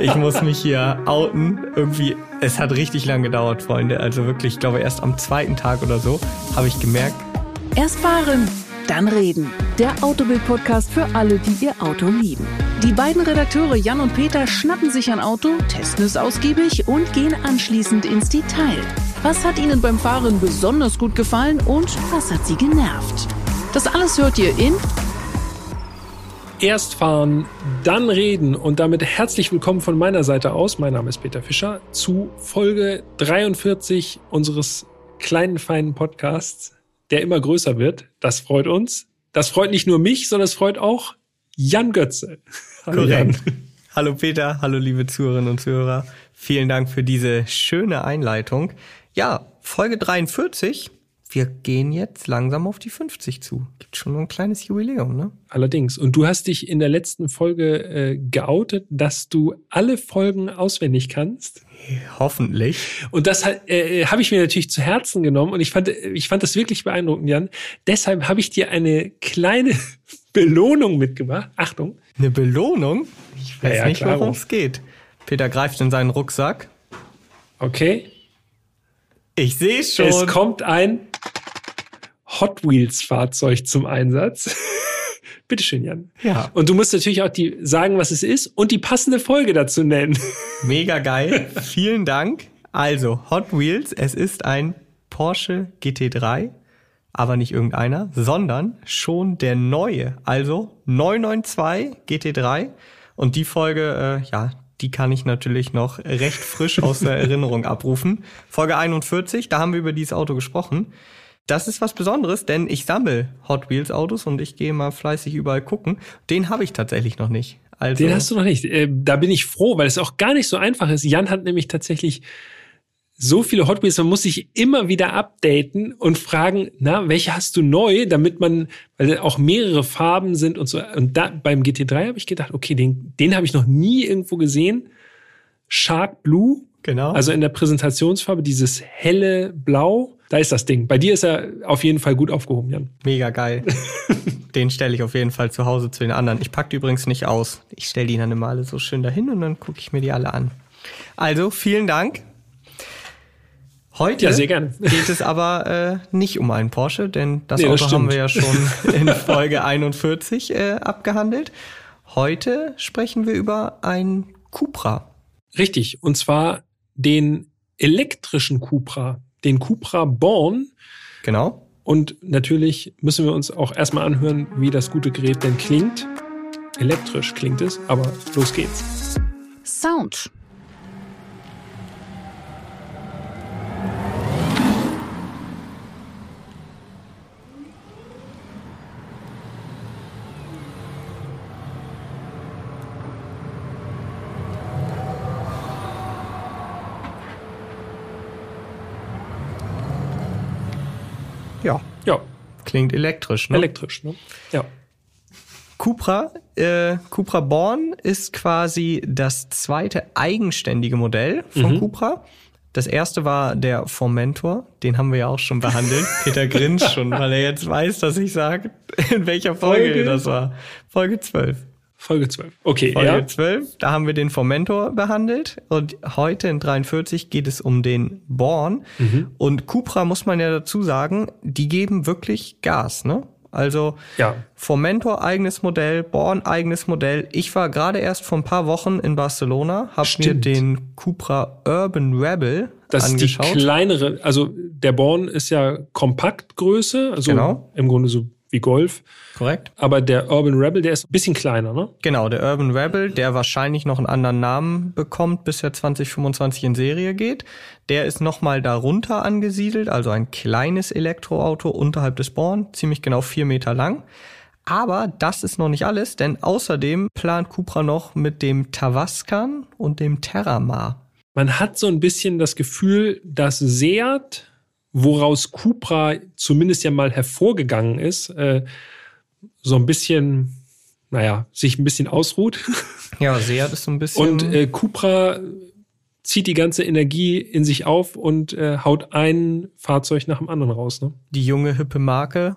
ich muss mich hier outen. Irgendwie, es hat richtig lang gedauert, Freunde. Also wirklich, ich glaube, erst am zweiten Tag oder so habe ich gemerkt. Erst fahren, dann reden. Der Autobild-Podcast für alle, die ihr Auto lieben. Die beiden Redakteure Jan und Peter schnappen sich ein Auto, testen es ausgiebig und gehen anschließend ins Detail. Was hat ihnen beim Fahren besonders gut gefallen und was hat sie genervt? Das alles hört ihr in Erst fahren, dann reden und damit herzlich willkommen von meiner Seite aus. Mein Name ist Peter Fischer zu Folge 43 unseres kleinen, feinen Podcasts, der immer größer wird. Das freut uns. Das freut nicht nur mich, sondern es freut auch Jan Götze. Hallo Jan. Hallo Peter, hallo liebe Zuhörerinnen und Zuhörer. Vielen Dank für diese schöne Einleitung. Ja, Folge 43 wir gehen jetzt langsam auf die 50 zu. Gibt schon ein kleines Jubiläum, ne? Allerdings. Und du hast dich in der letzten Folge äh, geoutet, dass du alle Folgen auswendig kannst. Hoffentlich. Und das äh, habe ich mir natürlich zu Herzen genommen und ich fand, ich fand das wirklich beeindruckend, Jan. Deshalb habe ich dir eine kleine Belohnung mitgebracht. Achtung. Eine Belohnung? Ich weiß ja, ja, nicht, worum es geht. Peter greift in seinen Rucksack. Okay. Ich sehe schon. Es kommt ein Hot Wheels Fahrzeug zum Einsatz. Bitteschön, Jan. Ja. Und du musst natürlich auch die sagen, was es ist und die passende Folge dazu nennen. Mega geil. Vielen Dank. Also, Hot Wheels, es ist ein Porsche GT3, aber nicht irgendeiner, sondern schon der neue, also 992 GT3. Und die Folge, äh, ja, die kann ich natürlich noch recht frisch aus der Erinnerung abrufen. Folge 41, da haben wir über dieses Auto gesprochen. Das ist was Besonderes, denn ich sammle Hot Wheels Autos und ich gehe mal fleißig überall gucken. Den habe ich tatsächlich noch nicht. Also Den hast du noch nicht. Äh, da bin ich froh, weil es auch gar nicht so einfach ist. Jan hat nämlich tatsächlich so viele Hot Wheels, man muss sich immer wieder updaten und fragen, na, welche hast du neu, damit man, weil auch mehrere Farben sind und so. Und da beim GT3 habe ich gedacht, okay, den, den habe ich noch nie irgendwo gesehen. Shark Blue. Genau. Also in der Präsentationsfarbe, dieses helle Blau. Da ist das Ding. Bei dir ist er auf jeden Fall gut aufgehoben, Jan. Mega geil. den stelle ich auf jeden Fall zu Hause zu den anderen. Ich packe die übrigens nicht aus. Ich stelle die dann immer alle so schön dahin und dann gucke ich mir die alle an. Also, vielen Dank. Heute ja, geht es aber äh, nicht um einen Porsche, denn das nee, Auto das haben wir ja schon in Folge 41 äh, abgehandelt. Heute sprechen wir über ein Cupra. Richtig, und zwar den elektrischen Cupra, den Cupra Born. Genau. Und natürlich müssen wir uns auch erstmal anhören, wie das gute Gerät denn klingt. Elektrisch klingt es, aber los geht's. Sound Ja. Ja. Klingt elektrisch, ne? Elektrisch, ne? Ja. Cupra, äh, Cupra Born ist quasi das zweite eigenständige Modell von mhm. Cupra. Das erste war der Formentor, den haben wir ja auch schon behandelt. Peter grinst schon, weil er jetzt weiß, dass ich sage, in welcher Folge, Folge das war. Folge 12. Folge 12. Okay, Folge ja. 12, da haben wir den Formentor behandelt und heute in 43 geht es um den Born. Mhm. Und Cupra muss man ja dazu sagen, die geben wirklich Gas, ne? Also ja. Formentor eigenes Modell, Born eigenes Modell. Ich war gerade erst vor ein paar Wochen in Barcelona, habe mir den Cupra Urban Rebel das angeschaut. ist die kleinere, also der Born ist ja Kompaktgröße, also genau. im Grunde so wie Golf. Korrekt. Aber der Urban Rebel, der ist ein bisschen kleiner, ne? Genau, der Urban Rebel, der wahrscheinlich noch einen anderen Namen bekommt, bis er 2025 in Serie geht. Der ist nochmal darunter angesiedelt, also ein kleines Elektroauto unterhalb des Born, ziemlich genau vier Meter lang. Aber das ist noch nicht alles, denn außerdem plant Cupra noch mit dem Tavascan und dem Terramar. Man hat so ein bisschen das Gefühl, dass Seat woraus Cupra zumindest ja mal hervorgegangen ist, äh, so ein bisschen, naja, sich ein bisschen ausruht. Ja, Seat ist so ein bisschen. Und äh, Cupra zieht die ganze Energie in sich auf und äh, haut ein Fahrzeug nach dem anderen raus. Ne? Die junge, hippe Marke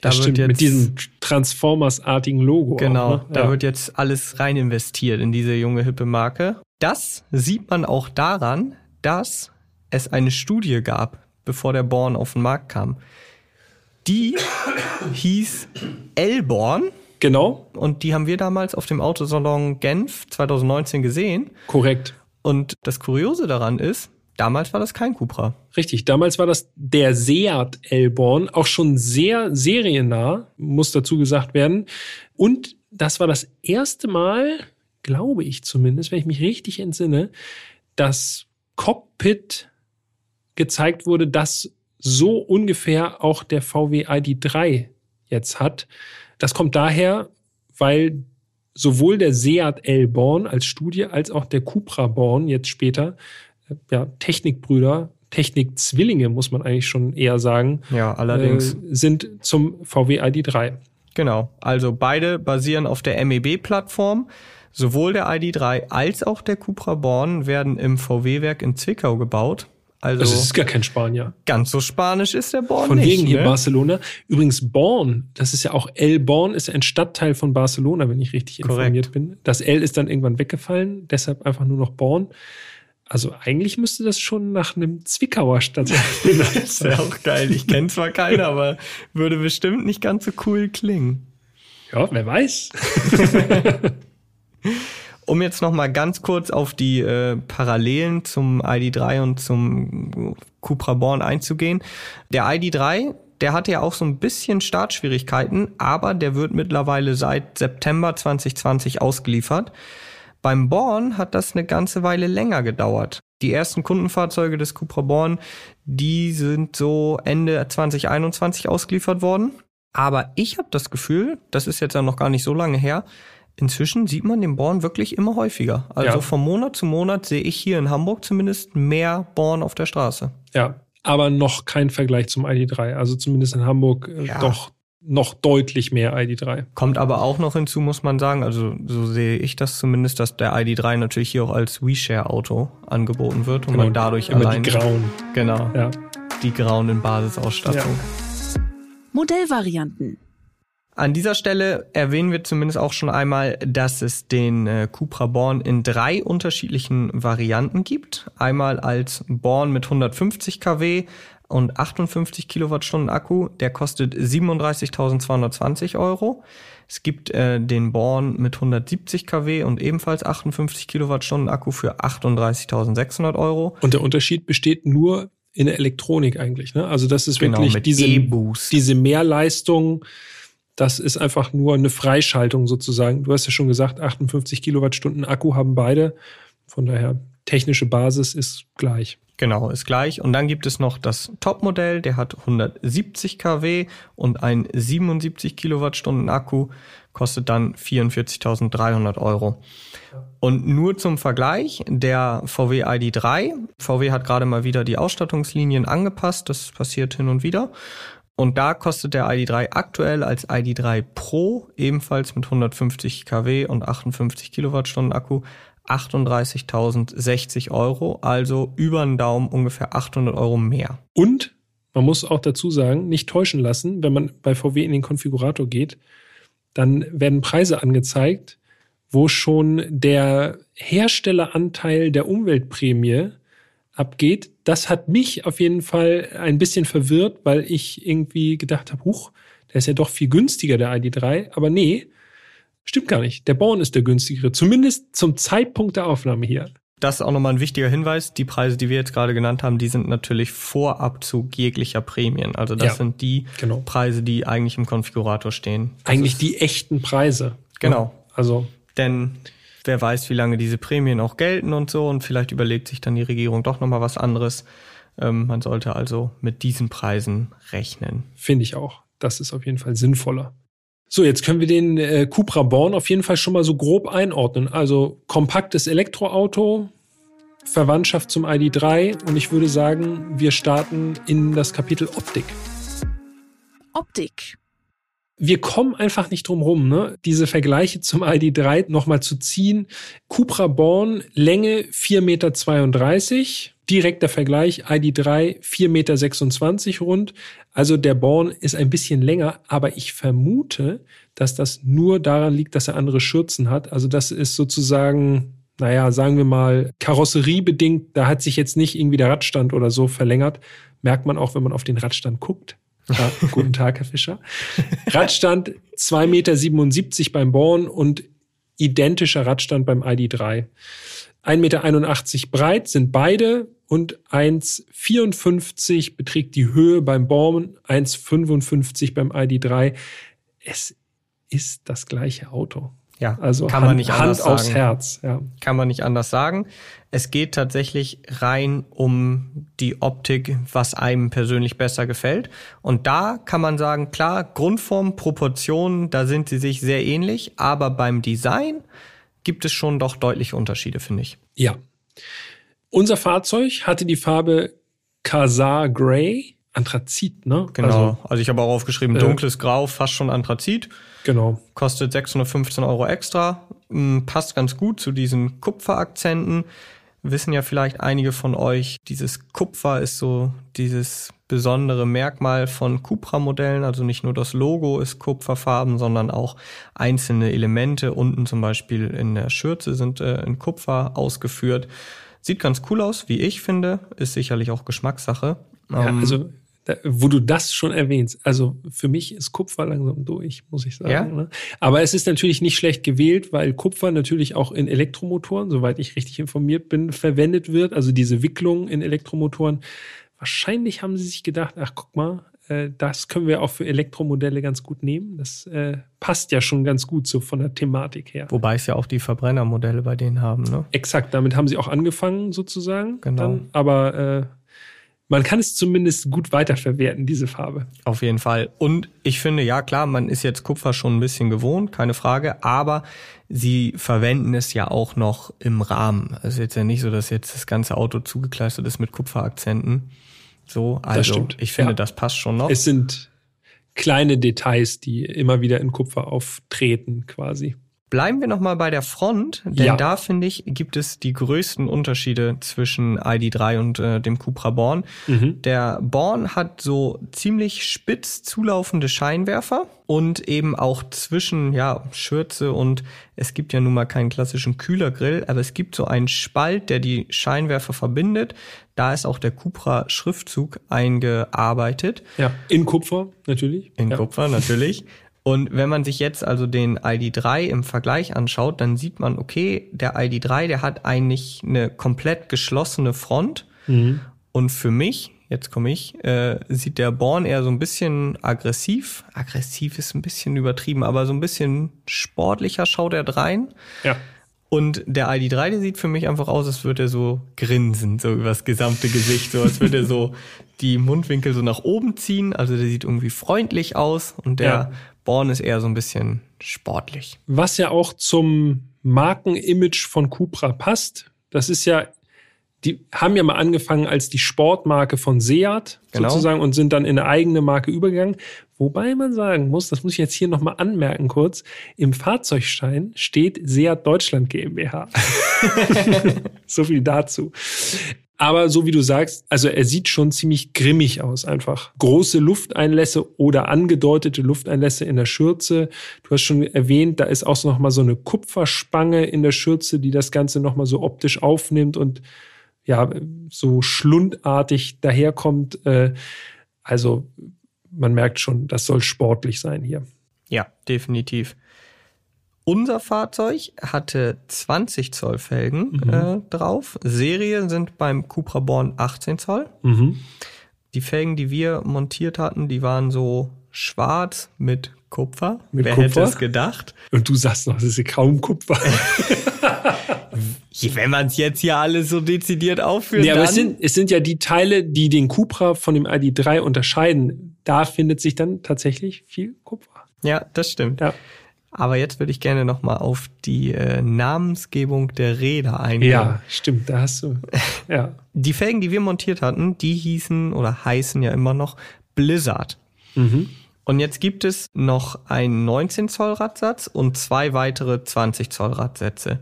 Da das wird stimmt, jetzt, mit diesem Transformers-artigen Logo. Genau, auch, ne? da ja. wird jetzt alles rein investiert in diese junge, hippe Marke. Das sieht man auch daran, dass es eine Studie gab, bevor der Born auf den Markt kam. Die hieß Elborn Genau, und die haben wir damals auf dem Autosalon Genf 2019 gesehen. korrekt. Und das Kuriose daran ist, damals war das kein Cupra. Richtig, damals war das der Seat Elborn, auch schon sehr seriennah, muss dazu gesagt werden. Und das war das erste Mal, glaube ich zumindest, wenn ich mich richtig entsinne, dass Cockpit gezeigt wurde, das so ungefähr auch der VW ID3 jetzt hat. Das kommt daher, weil sowohl der Seat Elborn als Studie als auch der Cupra Born jetzt später äh, ja, Technikbrüder, Technikzwillinge, muss man eigentlich schon eher sagen, Ja, allerdings. äh, sind zum VW ID3. Genau. Also beide basieren auf der MEB-Plattform. Sowohl der ID3 als auch der Cupra Born werden im VW-Werk in Zwickau gebaut. Also Das ist gar kein Spanier. ganz so spanisch ist der Born Von nicht. wegen hier ne? Barcelona. Übrigens Born, das ist ja auch El Born, ist ein Stadtteil von Barcelona, wenn ich richtig informiert bin. Das L ist dann irgendwann weggefallen, deshalb einfach nur noch Born. Also eigentlich müsste das schon nach einem Zwickauer Stadtteil Das wäre auch geil. Ich kenne zwar keinen, aber würde bestimmt nicht ganz so cool klingen. Ja, wer weiß. Um jetzt noch mal ganz kurz auf die äh, Parallelen zum ID3 und zum Cupra Born einzugehen. Der ID3, der hatte ja auch so ein bisschen Startschwierigkeiten, aber der wird mittlerweile seit September 2020 ausgeliefert. Beim Born hat das eine ganze Weile länger gedauert. Die ersten Kundenfahrzeuge des Cupra Born, die sind so Ende 2021 ausgeliefert worden. Aber ich habe das Gefühl, das ist jetzt ja noch gar nicht so lange her, inzwischen sieht man den Born wirklich immer häufiger. Also Ja. von Monat zu Monat sehe ich hier in Hamburg zumindest mehr Born auf der Straße. Ja, aber noch kein Vergleich zum ID3. Also zumindest in Hamburg äh, Ja. doch noch deutlich mehr ID3. Kommt aber auch noch hinzu, muss man sagen, also so sehe ich das zumindest, dass der ID3 natürlich hier auch als WeShare-Auto angeboten wird und man dadurch Genau. immer allein die grauen. genau Ja. die grauen in Basisausstattung. Modellvarianten. An dieser Stelle erwähnen wir zumindest auch schon einmal, dass es den äh, Cupra Born in drei unterschiedlichen Varianten gibt. Einmal als Born mit 150 kW und 58 Kilowattstunden Akku. Der kostet 37.220 Euro. Es gibt äh, den Born mit 170 kW und ebenfalls 58 Kilowattstunden Akku für 38.600 Euro. Und der Unterschied besteht nur in der Elektronik eigentlich. Ne? Also das ist Genau, wirklich diese, E-Boost. diese Mehrleistung. Das ist einfach nur eine Freischaltung sozusagen. Du hast ja schon gesagt, 58 Kilowattstunden Akku haben beide. Von daher, technische Basis ist gleich. Genau, ist gleich. Und dann gibt es noch das Topmodell, der hat 170 kW und ein 77 Kilowattstunden Akku, kostet dann 44.300 Euro. Und nur zum Vergleich, der VW ID3, VW hat gerade mal wieder die Ausstattungslinien angepasst, das passiert hin und wieder. Und da kostet der ID3 aktuell als ID3 Pro, ebenfalls mit 150 kW und 58 Kilowattstunden Akku, 38.060 Euro, also über den Daumen ungefähr 800 Euro mehr. Und man muss auch dazu sagen, nicht täuschen lassen, wenn man bei VW in den Konfigurator geht, dann werden Preise angezeigt, wo schon der Herstelleranteil der Umweltprämie abgeht. Das hat mich auf jeden Fall ein bisschen verwirrt, weil ich irgendwie gedacht habe, huch, der ist ja doch viel günstiger, der ID3. Aber nee, stimmt gar nicht. Der Born ist der günstigere, zumindest zum Zeitpunkt der Aufnahme hier. Das ist auch nochmal ein wichtiger Hinweis. Die Preise, die wir jetzt gerade genannt haben, die sind natürlich vor Abzug jeglicher Prämien. Also das Ja, sind die genau. Preise, die eigentlich im Konfigurator stehen. Das Eigentlich die echten Preise. Genau. Also Denn wer weiß, wie lange diese Prämien auch gelten und so. Und vielleicht überlegt sich dann die Regierung doch nochmal was anderes. Ähm, man sollte also mit diesen Preisen rechnen. Finde ich auch. Das ist auf jeden Fall sinnvoller. So, jetzt können wir den äh, Cupra Born auf jeden Fall schon mal so grob einordnen. Also kompaktes Elektroauto, Verwandtschaft zum ID3 und ich würde sagen, wir starten in das Kapitel Optik. Optik. Wir kommen einfach nicht drum rum, ne? diese Vergleiche zum ID3 nochmal zu ziehen. Cupra Born, Länge 4,32 Meter, direkter Vergleich, ID3 4,26 Meter rund. Also der Born ist ein bisschen länger, aber ich vermute, dass das nur daran liegt, dass er andere Schürzen hat. Also das ist sozusagen, naja, sagen wir mal, karosseriebedingt. Da hat sich jetzt nicht irgendwie der Radstand oder so verlängert. Merkt man auch, wenn man auf den Radstand guckt. Ja, guten Tag, Herr Fischer. Radstand 2,77 Meter beim Born und identischer Radstand beim ID3. 1,81 Meter breit sind beide und 1,54 beträgt die Höhe beim Born, 1,55 beim ID3. Es ist das gleiche Auto. Ja, also kann Hand, man nicht anders Hand aufs sagen. Herz. Ja. Kann man nicht anders sagen. Es geht tatsächlich rein um die Optik, was einem persönlich besser gefällt. Und da kann man sagen, klar, Grundform, Proportionen, da sind sie sich sehr ähnlich, aber beim Design gibt es schon doch deutliche Unterschiede, finde ich. ja. Unser Fahrzeug hatte die Farbe Khazar Grey, Anthrazit, ne? Genau. Also, Also, ich habe auch aufgeschrieben, äh, dunkles Grau, fast schon Anthrazit. genau. Kostet 615 Euro extra. Mm, Passt ganz gut zu diesen Kupferakzenten. Wissen ja vielleicht einige von euch, dieses Kupfer ist so dieses besondere Merkmal von Cupra-Modellen. Also nicht nur das Logo ist kupferfarben, sondern auch einzelne Elemente. Unten zum Beispiel in der Schürze sind äh, in Kupfer ausgeführt. Sieht ganz cool aus, wie ich finde. Ist sicherlich auch Geschmackssache. Ja, Ähm, also, da, wo du das schon erwähnst, also für mich ist Kupfer langsam durch, muss ich sagen. Ja? Ne? Aber es ist natürlich nicht schlecht gewählt, weil Kupfer natürlich auch in Elektromotoren, soweit ich richtig informiert bin, verwendet wird. Also diese Wicklung in Elektromotoren. Wahrscheinlich haben sie sich gedacht, ach guck mal, äh, das können wir auch für Elektromodelle ganz gut nehmen. Das äh, passt ja schon ganz gut so von der Thematik her. Wobei es ja auch die Verbrennermodelle bei denen haben, ne? Exakt, damit haben sie auch angefangen sozusagen. Genau. Dann, aber äh, man kann es zumindest gut weiterverwerten, diese Farbe. Auf jeden Fall. Und ich finde, ja klar, man ist jetzt Kupfer schon ein bisschen gewohnt, keine Frage, aber sie verwenden es ja auch noch im Rahmen. Es ist jetzt ja nicht so, dass jetzt das ganze Auto zugekleistert ist mit Kupferakzenten. So, also stimmt. ich finde, Ja. das passt schon noch. Es sind kleine Details, die immer wieder in Kupfer auftreten, quasi. Bleiben wir nochmal bei der Front, denn Ja. da finde ich, gibt es die größten Unterschiede zwischen ID3 und äh, dem Cupra Born. Mhm. Der Born hat so ziemlich spitz zulaufende Scheinwerfer und eben auch zwischen ja Schürze und es gibt ja nun mal keinen klassischen Kühlergrill, aber es gibt so einen Spalt, der die Scheinwerfer verbindet. Da ist auch der Cupra Schriftzug eingearbeitet. Ja, in Kupfer natürlich. In ja. Kupfer natürlich. Und wenn man sich jetzt also den ID3 im Vergleich anschaut, dann sieht man, okay, der ID3, der hat eigentlich eine komplett geschlossene Front. Mhm. Und für mich, jetzt komme ich, äh, sieht der Born eher so ein bisschen aggressiv. Aggressiv ist ein bisschen übertrieben, aber so ein bisschen sportlicher schaut er rein. Ja. Und der ID3, der sieht für mich einfach aus, als würde er so grinsen, so übers gesamte Gesicht, so als würde er so die Mundwinkel so nach oben ziehen. Also der sieht irgendwie freundlich aus und der Ja. Born ist eher so ein bisschen sportlich. Was ja auch zum Markenimage von Cupra passt. Das ist ja, die haben ja mal angefangen als die Sportmarke von Seat Genau. sozusagen und sind dann in eine eigene Marke übergegangen. Wobei man sagen muss, das muss ich jetzt hier nochmal anmerken kurz, im Fahrzeugschein steht Seat Deutschland GmbH. so viel dazu. Aber so wie du sagst, also er sieht schon ziemlich grimmig aus einfach. Große Lufteinlässe oder angedeutete Lufteinlässe in der Schürze. Du hast schon erwähnt, da ist auch noch mal so eine Kupferspange in der Schürze, die das Ganze noch mal so optisch aufnimmt und ja, so schlundartig daherkommt. Äh, Also man merkt schon, das soll sportlich sein hier. Ja, definitiv. Unser Fahrzeug hatte 20 Zoll Felgen äh, drauf. Serie sind beim Cupra Born 18 Zoll. Die Felgen, die wir montiert hatten, die waren so schwarz mit Kupfer. Mit Wer Kupfer? hätte es gedacht? Und du sagst noch, das ist kaum Kupfer. Wenn man es jetzt hier alles so dezidiert aufführt, Nee, aber es sind, es sind ja die Teile, die den Cupra von dem ID3 unterscheiden. Da findet sich dann tatsächlich viel Kupfer. ja, das stimmt. Ja. Aber jetzt würde ich gerne noch mal auf die äh, Namensgebung der Räder eingehen. Ja, stimmt, da hast du. Ja. Die Felgen, die wir montiert hatten, die hießen oder heißen ja immer noch Blizzard. Mhm. Und jetzt gibt es noch einen 19 Zoll Radsatz und zwei weitere 20 Zoll Radsätze.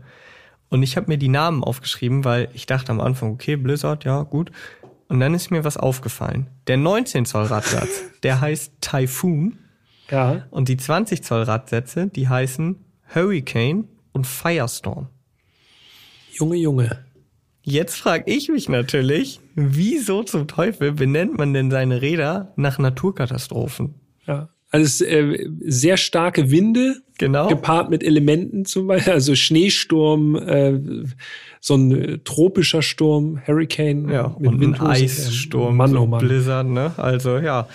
Und ich habe mir die Namen aufgeschrieben, weil ich dachte am Anfang, okay, Blizzard, ja, gut. Und dann ist mir was aufgefallen. Der 19 Zoll Radsatz, der heißt Typhoon. Ja. Und die 20 Zoll Radsätze, die heißen Hurricane und Firestorm. Junge, Junge. Jetzt frage ich mich natürlich, wieso zum Teufel benennt man denn seine Räder nach Naturkatastrophen? Ja. Also äh, sehr starke Winde, Genau. gepaart mit Elementen zum Beispiel, also Schneesturm, äh, so ein äh, tropischer Sturm, Hurricane Ja, mit und ein Windhose. Eissturm, Mann, so oh Mann. Blizzard, ne? Also ja.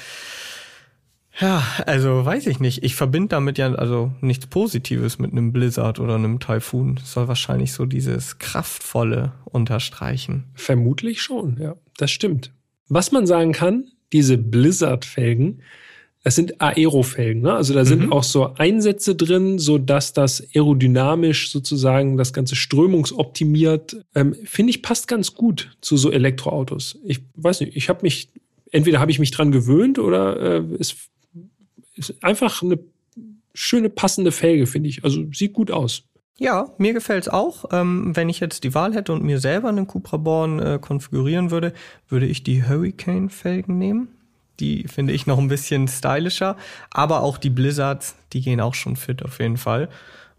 Ja, also weiß ich nicht. Ich verbinde damit ja also nichts Positives mit einem Blizzard oder einem Taifun. Das soll wahrscheinlich so dieses Kraftvolle unterstreichen. Vermutlich schon, ja, das stimmt. Was man sagen kann, diese Blizzard-Felgen, das sind Aerofelgen, ne? Also da sind Mhm. auch so Einsätze drin, so dass das aerodynamisch sozusagen das ganze strömungsoptimiert. Ähm, Finde ich passt ganz gut zu so Elektroautos. Ich weiß nicht, ich habe mich entweder habe ich mich dran gewöhnt oder äh, ist, ist einfach eine schöne passende Felge, finde ich. Also sieht gut aus. Ja, mir gefällt's auch. Ähm, wenn ich jetzt die Wahl hätte und mir selber einen Cupra Born äh, konfigurieren würde, würde ich die Hurricane-Felgen nehmen. Die finde ich noch ein bisschen stylischer. Aber auch die Blizzards, die gehen auch schon fit auf jeden Fall.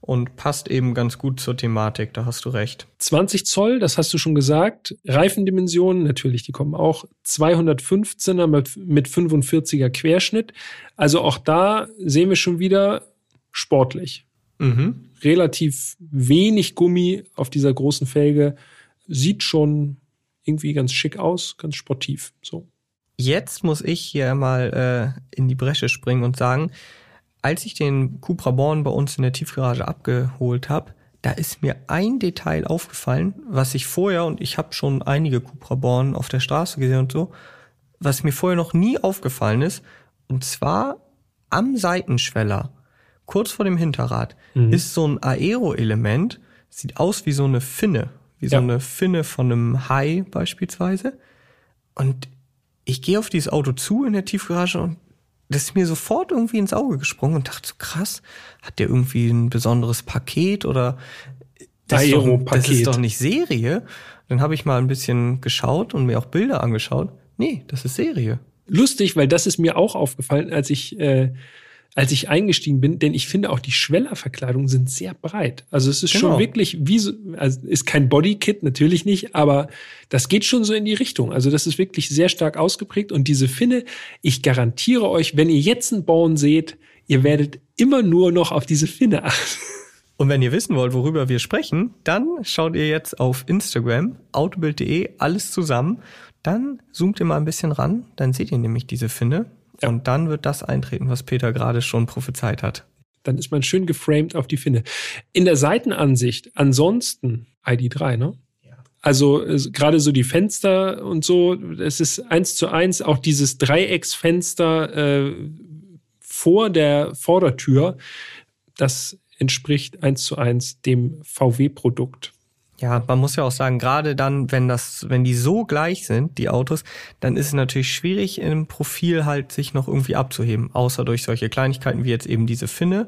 Und passt eben ganz gut zur Thematik, da hast du recht. 20 Zoll, das hast du schon gesagt. Reifendimensionen, natürlich, die kommen auch. 215er mit, mit 45er Querschnitt. Also auch da sehen wir schon wieder sportlich. Mhm. Relativ wenig Gummi auf dieser großen Felge. Sieht schon irgendwie ganz schick aus, ganz sportiv. So. Jetzt muss ich hier mal äh, in die Bresche springen und sagen, als ich den Cupra Born bei uns in der Tiefgarage abgeholt habe, da ist mir ein Detail aufgefallen, was ich vorher, und ich habe schon einige Cupra Born auf der Straße gesehen und so, was mir vorher noch nie aufgefallen ist, und zwar am Seitenschweller, kurz vor dem Hinterrad, ist so ein Aero-Element, sieht aus wie so eine Finne, wie so Ja. eine Finne von einem Hai beispielsweise. Und ich gehe auf dieses Auto zu in der Tiefgarage und das ist mir sofort irgendwie ins Auge gesprungen und dachte so krass, hat der irgendwie ein besonderes Paket oder das ist, doch, das ist doch nicht Serie. Dann habe ich mal ein bisschen geschaut und mir auch Bilder angeschaut. Nee, das ist Serie. Lustig, weil das ist mir auch aufgefallen, als ich, äh, als ich eingestiegen bin, denn ich finde auch die Schwellerverkleidungen sind sehr breit. Also es ist Genau. schon wirklich wie so, also ist kein Bodykit, natürlich nicht, aber das geht schon so in die Richtung. Also das ist wirklich sehr stark ausgeprägt und diese Finne, ich garantiere euch, wenn ihr jetzt einen Born seht, ihr werdet immer nur noch auf diese Finne achten. Und wenn ihr wissen wollt, worüber wir sprechen, dann schaut ihr jetzt auf Instagram, autobild.de, alles zusammen. Dann zoomt ihr mal ein bisschen ran, dann seht ihr nämlich diese Finne. Ja. Und dann wird das eintreten, was Peter gerade schon prophezeit hat. Dann ist man schön geframed auf die Finne. In der Seitenansicht, ansonsten ID3, ne? Also äh, gerade so die Fenster und so, es ist eins zu eins auch dieses Dreiecksfenster äh, vor der Vordertür, das entspricht eins zu eins dem VW-Produkt. Ja, man muss ja auch sagen, gerade dann, wenn das, wenn die so gleich sind, die Autos, dann ist es natürlich schwierig im Profil halt sich noch irgendwie abzuheben, außer durch solche Kleinigkeiten wie jetzt eben diese Finne.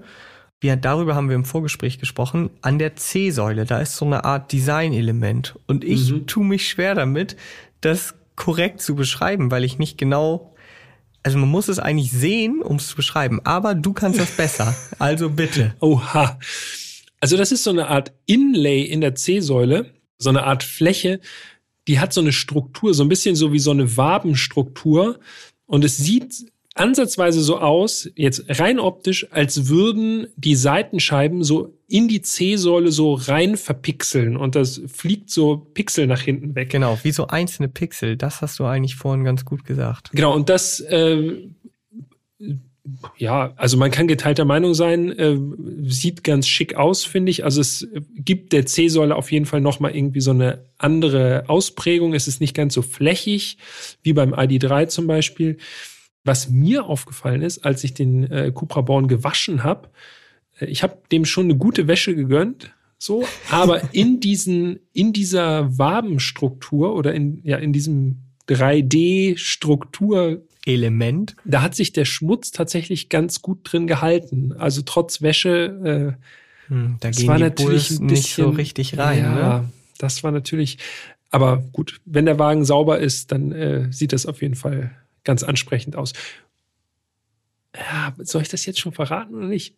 Ja, darüber haben wir im Vorgespräch gesprochen. An der C-Säule, da ist so eine Art Designelement. Und ich Mhm. tue mich schwer damit, das korrekt zu beschreiben, weil ich nicht genau, also man muss es eigentlich sehen, um es zu beschreiben. Aber du kannst das besser. Also bitte. Oha. Also das ist so eine Art Inlay in der C-Säule, so eine Art Fläche, die hat so eine Struktur, so ein bisschen so wie so eine Wabenstruktur. Und es sieht ansatzweise so aus, jetzt rein optisch, als würden die Seitenscheiben so in die C-Säule so rein verpixeln und das fliegt so Pixel nach hinten weg. Genau, wie so einzelne Pixel. Das hast du eigentlich vorhin ganz gut gesagt. Genau, und das, äh, ja, also man kann geteilter Meinung sein, äh, sieht ganz schick aus, finde ich. Also es gibt der C-Säule auf jeden Fall nochmal irgendwie so eine andere Ausprägung. Es ist nicht ganz so flächig wie beim ID3 zum Beispiel. Was mir aufgefallen ist, als ich den äh, Cupra Born gewaschen habe, äh, ich habe dem schon eine gute Wäsche gegönnt, so, aber in diesen, in dieser Wabenstruktur oder in, ja, in diesem 3D-Struktur Element. Da hat sich der Schmutz tatsächlich ganz gut drin gehalten. Also trotz Wäsche. Äh, hm, da das gehen war die natürlich ein nicht so bisschen- richtig rein. Ja, Ne? das war natürlich. Aber gut, wenn der Wagen sauber ist, dann äh, sieht das auf jeden Fall ganz ansprechend aus. Ja, soll ich das jetzt schon verraten oder nicht?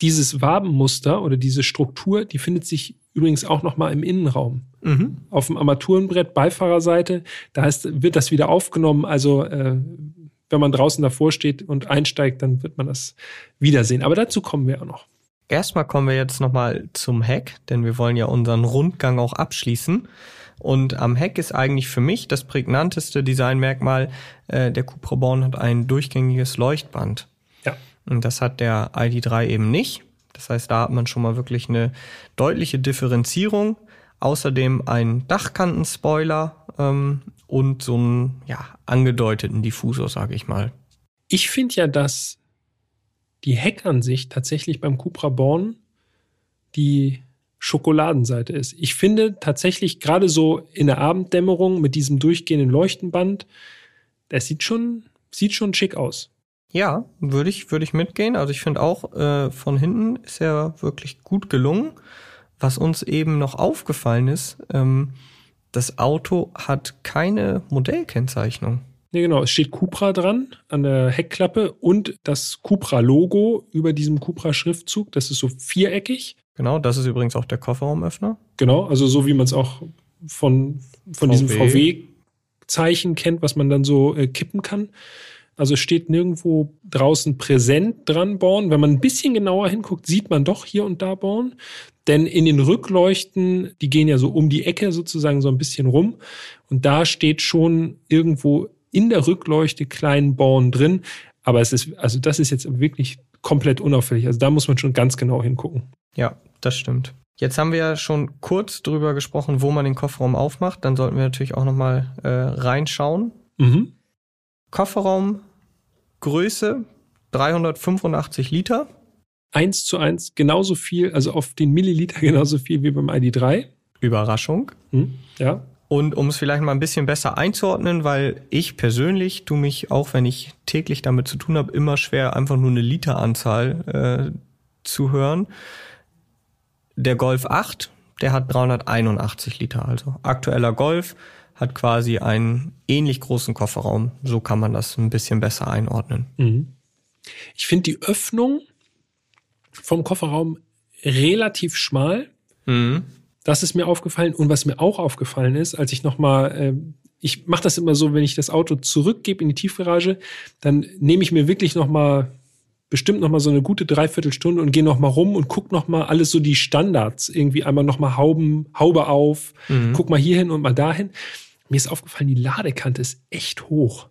Dieses Wabenmuster oder diese Struktur, die findet sich übrigens auch noch mal im Innenraum. Mhm. Auf dem Armaturenbrett Beifahrerseite, da heißt, wird das wieder aufgenommen. Also äh, wenn man draußen davor steht und einsteigt, dann wird man das wiedersehen. Aber dazu kommen wir auch noch. Erstmal kommen wir jetzt nochmal zum Heck, denn wir wollen ja unseren Rundgang auch abschließen. Und am Heck ist eigentlich für mich das prägnanteste Designmerkmal, äh, der Cupra Born hat ein durchgängiges Leuchtband. Ja. Und das hat der ID3 eben nicht. Das heißt, da hat man schon mal wirklich eine deutliche Differenzierung. Außerdem ein Dachkantenspoiler ähm, und so einen ja, angedeuteten Diffusor, sage ich mal. Ich finde ja, dass die Heckansicht tatsächlich beim Cupra Born die Schokoladenseite ist. Ich finde tatsächlich gerade so in der Abenddämmerung mit diesem durchgehenden Leuchtenband, das sieht schon, sieht schon schick aus. Ja, würde ich, würde ich mitgehen. Also ich finde auch, äh, von hinten ist er wirklich gut gelungen. Was uns eben noch aufgefallen ist, ähm, das Auto hat keine Modellkennzeichnung. Ja, genau. Es steht Cupra dran an der Heckklappe und das Cupra-Logo über diesem Cupra-Schriftzug. Das ist so viereckig. Genau, das ist übrigens auch der Kofferraumöffner. Genau, also so wie man es auch von, von diesem VW. VW-Zeichen kennt, was man dann so äh, kippen kann. Also es steht nirgendwo draußen präsent dran Born. Wenn man ein bisschen genauer hinguckt, sieht man doch hier und da Born. Denn in den Rückleuchten, die gehen ja so um die Ecke sozusagen so ein bisschen rum. Und da steht schon irgendwo in der Rückleuchte klein Born drin. Aber es ist, also das ist jetzt wirklich komplett unauffällig. Also da muss man schon ganz genau hingucken. Ja, das stimmt. Jetzt haben wir ja schon kurz drüber gesprochen, wo man den Kofferraum aufmacht. Dann sollten wir natürlich auch nochmal äh, reinschauen. Mhm. Kofferraumgröße 385 Liter. eins zu eins genauso viel, also auf den Milliliter genauso viel wie beim ID3. Überraschung. Hm, ja. Und um es vielleicht mal ein bisschen besser einzuordnen, weil ich persönlich tu mich, auch wenn ich täglich damit zu tun habe, immer schwer, einfach nur eine Literanzahl äh, zu hören. Der Golf 8, der hat 381 Liter, also aktueller Golf hat quasi einen ähnlich großen Kofferraum. So kann man das ein bisschen besser einordnen. Mhm. Ich finde die Öffnung vom Kofferraum relativ schmal. Mhm. Das ist mir aufgefallen. Und was mir auch aufgefallen ist, als ich nochmal, äh, ich mache das immer so, wenn ich das Auto zurückgebe in die Tiefgarage, dann nehme ich mir wirklich nochmal bestimmt nochmal so eine gute Dreiviertelstunde und gehe nochmal rum und guck nochmal alles so die Standards. Irgendwie einmal nochmal Hauben, Haube auf, Mhm. guck mal hierhin und mal dahin. Mir ist aufgefallen, die Ladekante ist echt hoch.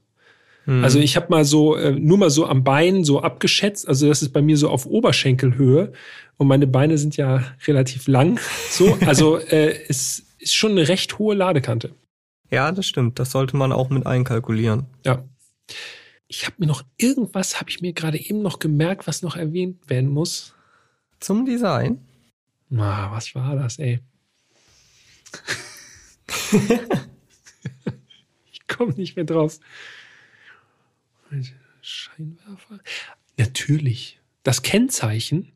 Mhm. Also ich habe mal so, äh, nur mal so am Bein so abgeschätzt. Also das ist bei mir so auf Oberschenkelhöhe. Und meine Beine sind ja relativ lang. So, also äh, es ist schon eine recht hohe Ladekante. Ja, das stimmt. Das sollte man auch mit einkalkulieren. Ja. Ich habe mir noch irgendwas, habe ich mir gerade eben noch gemerkt, was noch erwähnt werden muss. Zum Design. Ah, was war das, ey? ich komme nicht mehr drauf. Scheinwerfer. Natürlich. Das Kennzeichen.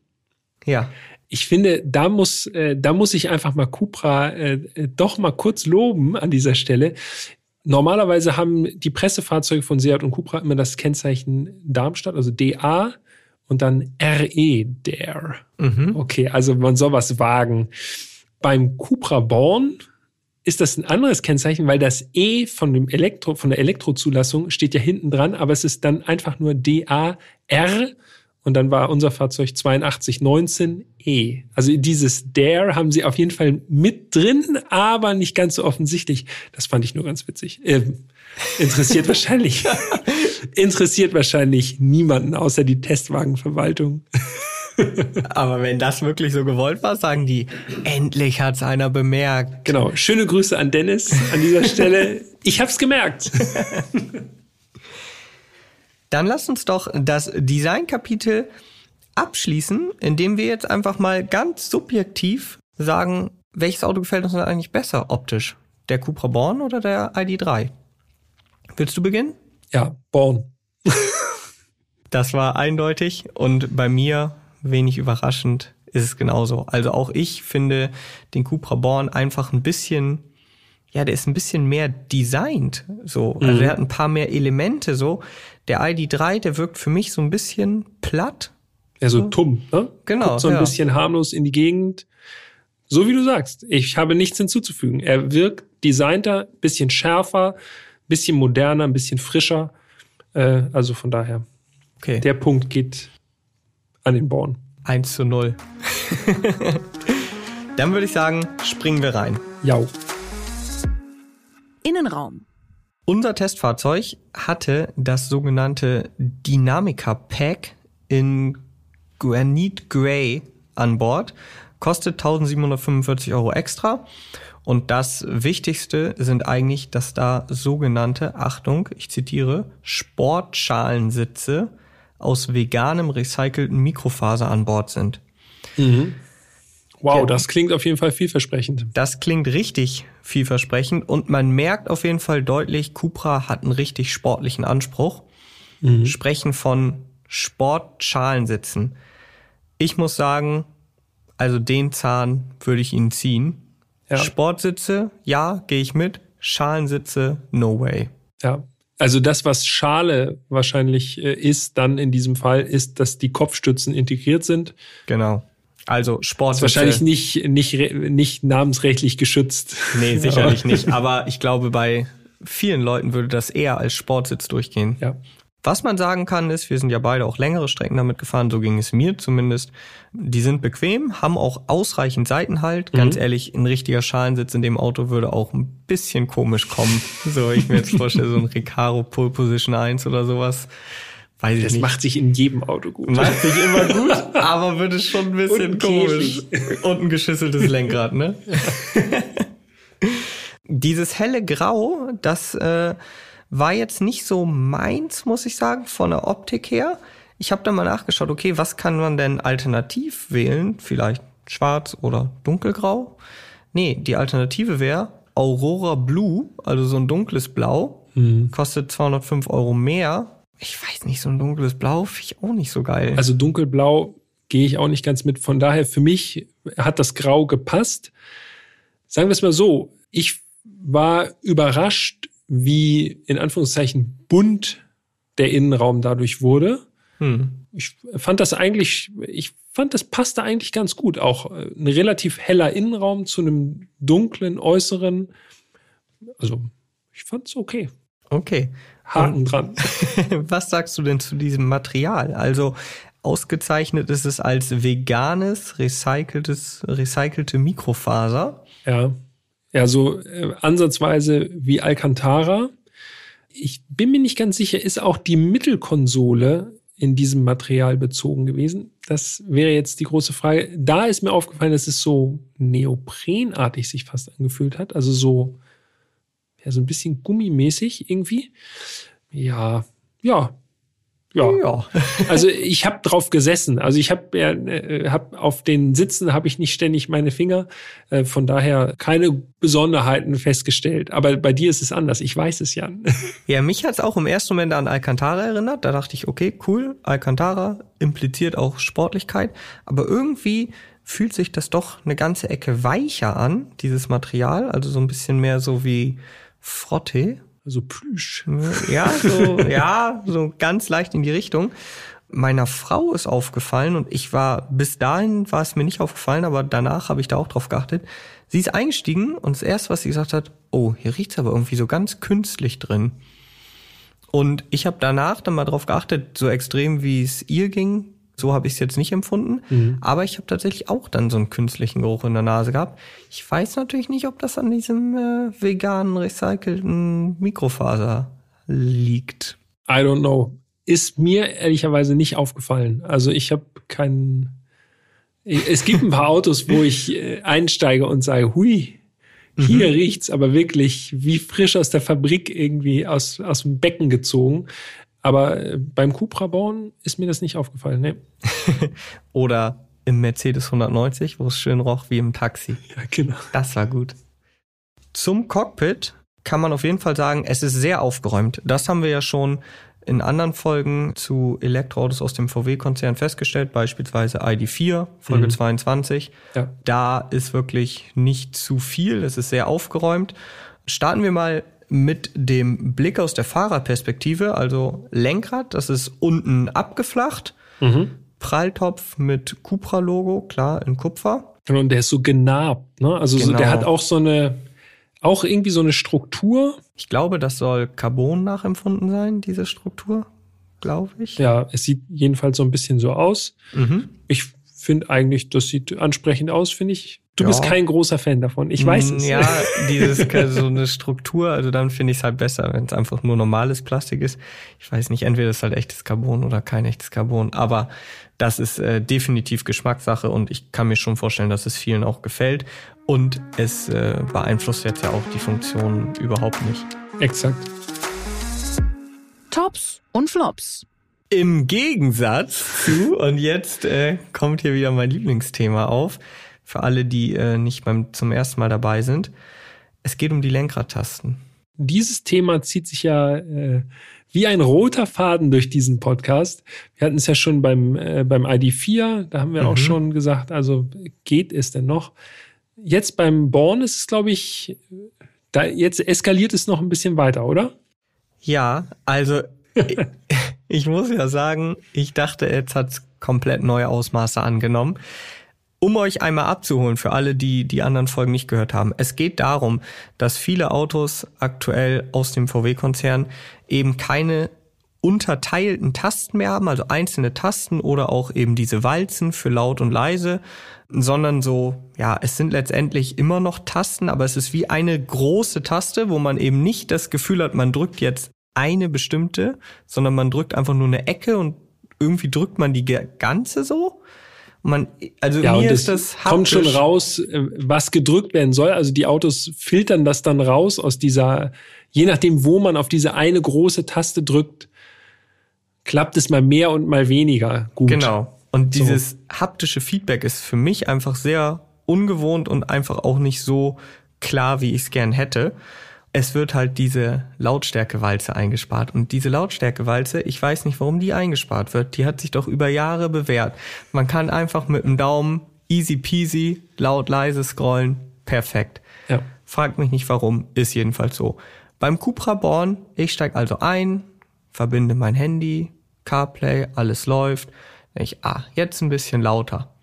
Ja. Ich finde, da muss, äh, da muss ich einfach mal Cupra äh, äh, doch mal kurz loben an dieser Stelle. Normalerweise haben die Pressefahrzeuge von Seat und Cupra immer das Kennzeichen Darmstadt, also DA und dann RE, der. Mhm. Okay, also man soll was wagen. Beim Cupra Born ist das ein anderes Kennzeichen, weil das E von dem Elektro, von der Elektrozulassung steht ja hinten dran, aber es ist dann einfach nur DAR und dann war unser Fahrzeug 8219E. Also dieses Dare haben sie auf jeden Fall mit drin, aber nicht ganz so offensichtlich. Das fand ich nur ganz witzig. Ähm, interessiert wahrscheinlich, interessiert wahrscheinlich niemanden außer die Testwagenverwaltung. Aber wenn das wirklich so gewollt war, sagen die, endlich hat's einer bemerkt. Genau. Schöne Grüße an Dennis an dieser Stelle. Ich hab's gemerkt. Dann lasst uns doch das Designkapitel abschließen, indem wir jetzt einfach mal ganz subjektiv sagen, welches Auto gefällt uns denn eigentlich besser optisch? Der Cupra Born oder der ID3? Willst du beginnen? Ja, Born. das war eindeutig und bei mir, wenig überraschend, ist es genauso. Also auch ich finde den Cupra Born einfach ein bisschen, ja, der ist ein bisschen mehr designt, so. Also Mhm. er hat ein paar mehr Elemente, so. Der ID3, der wirkt für mich so ein bisschen platt. Ja, so tumm, ne? Genau, Guckt so ein ja. bisschen harmlos in die Gegend. So wie du sagst. Ich habe nichts hinzuzufügen. Er wirkt designter, bisschen schärfer, bisschen moderner, ein bisschen frischer. Äh, also von daher, Okay. der Punkt geht an den Born. 1 zu 0. Dann würde ich sagen, springen wir rein. Jau. Innenraum. Unser Testfahrzeug hatte das sogenannte Dynamica Pack in Granite Grey an Bord, kostet 1745 Euro extra. Und das Wichtigste sind eigentlich, dass da sogenannte, Achtung, ich zitiere, Sportschalensitze aus veganem recycelten Mikrofaser an Bord sind. Wow, Ja. das klingt auf jeden Fall vielversprechend. Das klingt richtig vielversprechend und man merkt auf jeden Fall deutlich, Cupra hat einen richtig sportlichen Anspruch. Sprechen von Sportschalensitzen. Ich muss sagen, also den Zahn würde ich Ihnen ziehen. Ja. Sportsitze, ja, gehe ich mit. Schalensitze, no way. Ja. Also das, was Schale wahrscheinlich äh, ist, dann in diesem Fall, ist, dass die Kopfstützen integriert sind. Genau. Also Ist Sportsitze. wahrscheinlich nicht, nicht, nicht namensrechtlich geschützt. Nee, sicherlich nicht. Aber ich glaube, bei vielen Leuten würde das eher als Sportsitz durchgehen. Ja. Was man sagen kann, ist, wir sind ja beide auch längere Strecken damit gefahren, so ging es mir zumindest. Die sind bequem, haben auch ausreichend Seitenhalt. Ganz ehrlich, ein richtiger Schalensitz in dem Auto würde auch ein bisschen komisch kommen. So, ich mir jetzt vorstelle, so ein Recaro Pole Position 1 oder sowas. Weiß ich Das nicht. macht sich in jedem Auto gut. Macht sich immer gut, aber wird es schon ein bisschen Und komisch. Und ein geschüsseltes Lenkrad, ne? Dieses helle Grau, das äh, war jetzt nicht so meins, muss ich sagen, von der Optik her. Ich habe da mal nachgeschaut, okay, was kann man denn alternativ wählen? Vielleicht schwarz oder dunkelgrau? Nee, die Alternative wäre Aurora Blue, also so ein dunkles Blau. Kostet 205 Euro mehr. Ich weiß nicht, so ein dunkles Blau finde ich auch nicht so geil. Also dunkelblau gehe ich auch nicht ganz mit. Von daher, für mich hat das Grau gepasst. Sagen wir es mal so, ich war überrascht, wie in Anführungszeichen bunt der Innenraum dadurch wurde. Hm. Ich fand das eigentlich, ich fand, das passte eigentlich ganz gut. Auch äh, ein relativ heller Innenraum zu einem dunklen äußeren. Also, ich fand es okay. Okay. Haken dran. Was sagst du denn zu diesem Material? Also ausgezeichnet ist es als veganes, recyceltes, recycelte Mikrofaser. Ja. Ja, so äh, ansatzweise wie Alcantara. Ich bin mir nicht ganz sicher, ist auch die Mittelkonsole in diesem Material bezogen gewesen? Das wäre jetzt die große Frage. Da ist mir aufgefallen, dass es so neoprenartig sich fast angefühlt hat. Also so, ja, so ein bisschen gummimäßig irgendwie. Ja, ja, ja. Ja. Also ich habe drauf gesessen. Also ich habe ja, äh, hab auf den Sitzen habe ich nicht ständig meine Finger. Äh, von daher keine Besonderheiten festgestellt. Aber bei dir ist es anders. Ich weiß es ja. Ja, mich hat's auch im ersten Moment an Alcantara erinnert. Da dachte ich, okay, cool, Alcantara impliziert auch Sportlichkeit. Aber irgendwie fühlt sich das doch eine ganze Ecke weicher an, dieses Material. Also so ein bisschen mehr so wie Frotte. Also Plüsch. Ja, so, ja, so ganz leicht in die Richtung. Meiner Frau ist aufgefallen und ich war, bis dahin war es mir nicht aufgefallen, aber danach habe ich da auch drauf geachtet. Sie ist eingestiegen und das erste, was sie gesagt hat, oh, hier riecht's aber irgendwie so ganz künstlich drin. Und ich habe danach dann mal drauf geachtet, so extrem wie es ihr ging, so habe ich es jetzt nicht empfunden. Aber ich habe tatsächlich auch dann so einen künstlichen Geruch in der Nase gehabt. Ich weiß natürlich nicht, ob das an diesem äh, veganen, recycelten Mikrofaser liegt. I don't know. Ist mir ehrlicherweise nicht aufgefallen. Also ich habe keinen. Es gibt ein paar Autos, wo ich äh, einsteige und sage, hui, hier riecht's aber wirklich wie frisch aus der Fabrik irgendwie aus, aus dem Becken gezogen. Aber äh, beim Cupra bauen ist mir das nicht aufgefallen. Nee. Oder im Mercedes 190, wo es schön roch wie im Taxi. Ja, genau. Das war gut. Zum Cockpit kann man auf jeden Fall sagen, es ist sehr aufgeräumt. Das haben wir ja schon in anderen Folgen zu Elektroautos aus dem VW-Konzern festgestellt, beispielsweise ID4, Folge mhm. 22. Ja. Da ist wirklich nicht zu viel, es ist sehr aufgeräumt. Starten wir mal mit dem Blick aus der Fahrerperspektive, also Lenkrad, das ist unten abgeflacht, mhm. Pralltopf mit Cupra-Logo, klar, in Kupfer. Und der ist so genarbt, ne? Also genau. so, der hat auch so eine, auch irgendwie so eine Struktur. Ich glaube, das soll Carbon nachempfunden sein, diese Struktur, glaube ich. Ja, es sieht jedenfalls so ein bisschen so aus. Mhm. Ich finde eigentlich, das sieht ansprechend aus, finde ich. Du ja. bist kein großer Fan davon. Ich weiß es. Ja, dieses so eine Struktur, also dann finde ich es halt besser, wenn es einfach nur normales Plastik ist. Ich weiß nicht, entweder ist halt echtes Carbon oder kein echtes Carbon, aber das ist äh, definitiv Geschmackssache und ich kann mir schon vorstellen, dass es vielen auch gefällt und es äh, beeinflusst jetzt ja auch die Funktion überhaupt nicht. Exakt. Tops und Flops. Im Gegensatz zu, und jetzt äh, kommt hier wieder mein Lieblingsthema auf, für alle, die äh, nicht beim, zum ersten Mal dabei sind. Es geht um die Lenkradtasten. Dieses Thema zieht sich ja äh, wie ein roter Faden durch diesen Podcast. Wir hatten es ja schon beim, äh, beim ID4, da haben wir mhm. auch schon gesagt, also geht es denn noch? Jetzt beim Born ist es, glaube ich, da jetzt eskaliert es noch ein bisschen weiter, oder? Ja, also ich muss ja sagen, ich dachte, jetzt hat's komplett neue Ausmaße angenommen. Um euch einmal abzuholen für alle, die die anderen Folgen nicht gehört haben. Es geht darum, dass viele Autos aktuell aus dem VW-Konzern eben keine unterteilten Tasten mehr haben, also einzelne Tasten oder auch eben diese Walzen für laut und leise, sondern so, ja, es sind letztendlich immer noch Tasten, aber es ist wie eine große Taste, wo man eben nicht das Gefühl hat, man drückt jetzt eine bestimmte, sondern man drückt einfach nur eine Ecke und irgendwie drückt man die ganze so. Man, also ja, mir ist das haptisch. kommt schon raus, äh, was gedrückt werden soll. Also die Autos filtern das dann raus aus dieser, je nachdem, wo man auf diese eine große Taste drückt, klappt es mal mehr und mal weniger gut. Genau. Und dieses so. haptische Feedback ist für mich einfach sehr ungewohnt und einfach auch nicht so klar, wie ich es gern hätte es wird halt diese Lautstärkewalze eingespart. Und diese Lautstärkewalze, ich weiß nicht, warum die eingespart wird. Die hat sich doch über Jahre bewährt. Man kann einfach mit dem Daumen easy peasy, laut, leise scrollen. Perfekt. Ja. Fragt mich nicht warum, ist jedenfalls so. Beim Cupra Born, ich steig also ein, verbinde mein Handy, CarPlay, alles läuft. Ich, ah, jetzt ein bisschen lauter.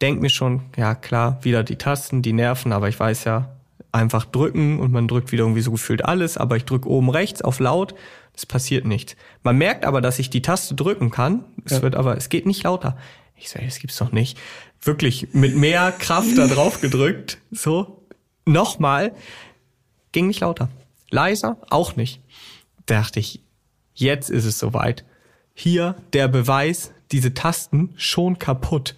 Denk mir schon, ja klar, wieder die Tasten, die nerven, aber ich weiß ja, einfach drücken und man drückt wieder irgendwie so gefühlt alles, aber ich drücke oben rechts auf laut, es passiert nichts. Man merkt aber, dass ich die Taste drücken kann, es ja. wird aber, es geht nicht lauter. Ich sage, das gibt's doch nicht. Wirklich mit mehr Kraft da drauf gedrückt, so, nochmal, ging nicht lauter. Leiser, auch nicht. Da dachte ich, jetzt ist es soweit. Hier der Beweis, diese Tasten schon kaputt.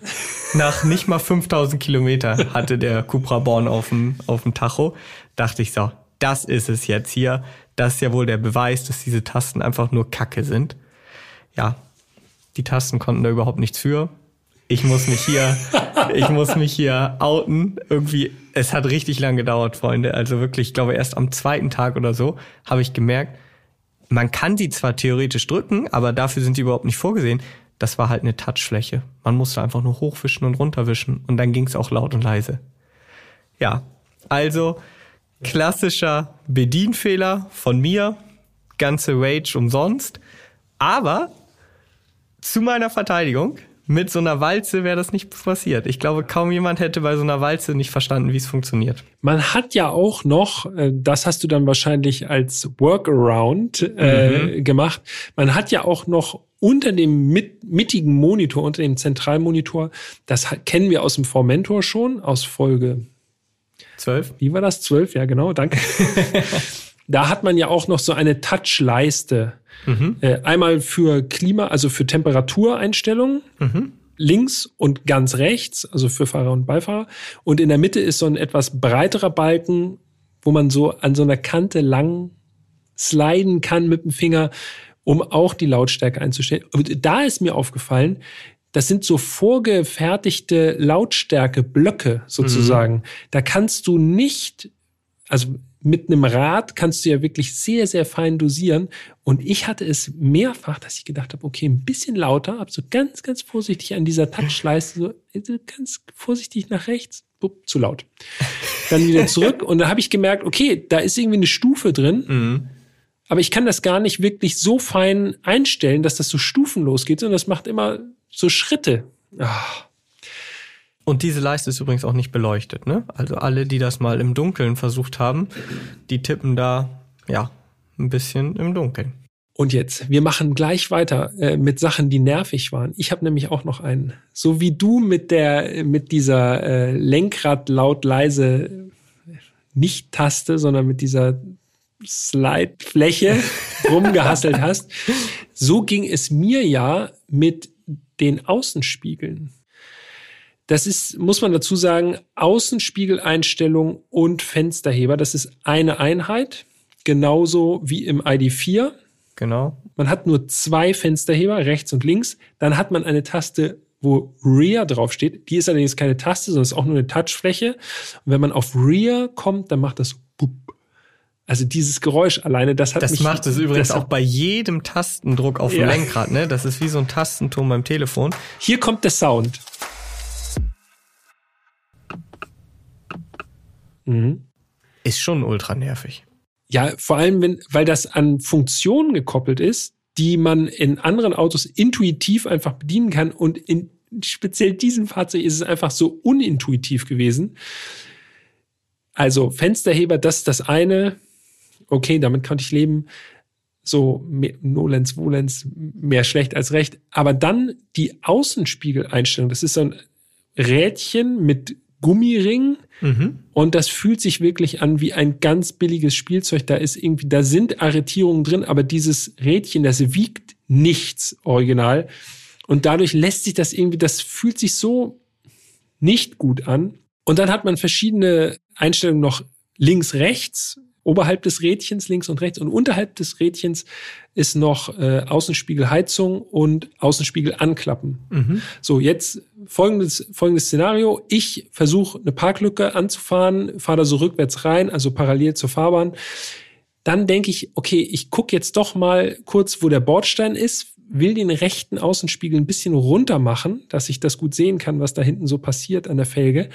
Nach nicht mal 5000 Kilometer hatte der Cupra Born auf dem, auf dem Tacho. Dachte ich so, das ist es jetzt hier. Das ist ja wohl der Beweis, dass diese Tasten einfach nur Kacke sind. Ja, die Tasten konnten da überhaupt nichts für. Ich muss mich hier, ich muss mich hier outen. Irgendwie, es hat richtig lang gedauert, Freunde. Also wirklich, ich glaube, erst am zweiten Tag oder so habe ich gemerkt, man kann sie zwar theoretisch drücken, aber dafür sind die überhaupt nicht vorgesehen das war halt eine Touchfläche. Man musste einfach nur hochwischen und runterwischen und dann ging es auch laut und leise. Ja, also klassischer Bedienfehler von mir, ganze Rage umsonst. Aber zu meiner Verteidigung, mit so einer Walze wäre das nicht passiert. Ich glaube, kaum jemand hätte bei so einer Walze nicht verstanden, wie es funktioniert. Man hat ja auch noch, äh, das hast du dann wahrscheinlich als Workaround äh, mhm. gemacht, man hat ja auch noch unter dem mit, mittigen Monitor, unter dem Zentralmonitor, das kennen wir aus dem Formentor schon, aus Folge 12. Wie war das? 12, ja genau, danke. da hat man ja auch noch so eine Touchleiste. Mhm. Äh, einmal für Klima, also für Temperatureinstellungen. Mhm. Links und ganz rechts, also für Fahrer und Beifahrer. Und in der Mitte ist so ein etwas breiterer Balken, wo man so an so einer Kante lang sliden kann mit dem Finger um auch die Lautstärke einzustellen. Und da ist mir aufgefallen, das sind so vorgefertigte Lautstärkeblöcke sozusagen. Mhm. Da kannst du nicht also mit einem Rad kannst du ja wirklich sehr, sehr fein dosieren. Und ich hatte es mehrfach, dass ich gedacht habe, okay, ein bisschen lauter, aber so ganz, ganz vorsichtig an dieser Touchleiste, so ganz vorsichtig nach rechts, bup, zu laut. Dann wieder zurück und da habe ich gemerkt, okay, da ist irgendwie eine Stufe drin. Mhm. Aber ich kann das gar nicht wirklich so fein einstellen, dass das so stufenlos geht, sondern das macht immer so Schritte. Ach. Und diese Leiste ist übrigens auch nicht beleuchtet, ne? Also alle, die das mal im Dunkeln versucht haben, die tippen da, ja, ein bisschen im Dunkeln. Und jetzt, wir machen gleich weiter äh, mit Sachen, die nervig waren. Ich habe nämlich auch noch einen. So wie du mit der, mit dieser äh, Lenkrad laut leise Nicht-Taste, sondern mit dieser Slide-Fläche rumgehasselt hast, so ging es mir ja mit den Außenspiegeln. Das ist, muss man dazu sagen, Außenspiegeleinstellung und Fensterheber. Das ist eine Einheit, genauso wie im ID4. Genau. Man hat nur zwei Fensterheber, rechts und links. Dann hat man eine Taste, wo Rear draufsteht. Die ist allerdings keine Taste, sondern ist auch nur eine Touchfläche. Und wenn man auf Rear kommt, dann macht das Bup. Also dieses Geräusch alleine, das hat das mich. Das macht es übrigens auch bei jedem Tastendruck auf dem ja. Lenkrad, ne? Das ist wie so ein Tastenton beim Telefon. Hier kommt der Sound. Mhm. Ist schon ultra nervig. Ja, vor allem, wenn, weil das an Funktionen gekoppelt ist, die man in anderen Autos intuitiv einfach bedienen kann und in speziell diesem Fahrzeug ist es einfach so unintuitiv gewesen. Also Fensterheber, das ist das eine. Okay, damit konnte ich leben. So Nolens, Volens, mehr schlecht als recht. Aber dann die Außenspiegeleinstellung. Das ist so ein Rädchen mit Gummiring. Mhm. Und das fühlt sich wirklich an wie ein ganz billiges Spielzeug. Da ist irgendwie, da sind Arretierungen drin, aber dieses Rädchen, das wiegt nichts original. Und dadurch lässt sich das irgendwie, das fühlt sich so nicht gut an. Und dann hat man verschiedene Einstellungen noch links, rechts oberhalb des Rädchens links und rechts und unterhalb des Rädchens ist noch äh, Außenspiegelheizung und Außenspiegel anklappen. Mhm. So, jetzt folgendes, folgendes Szenario. Ich versuche eine Parklücke anzufahren, fahre da so rückwärts rein, also parallel zur Fahrbahn. Dann denke ich, okay, ich gucke jetzt doch mal kurz, wo der Bordstein ist, will den rechten Außenspiegel ein bisschen runter machen, dass ich das gut sehen kann, was da hinten so passiert an der Felge.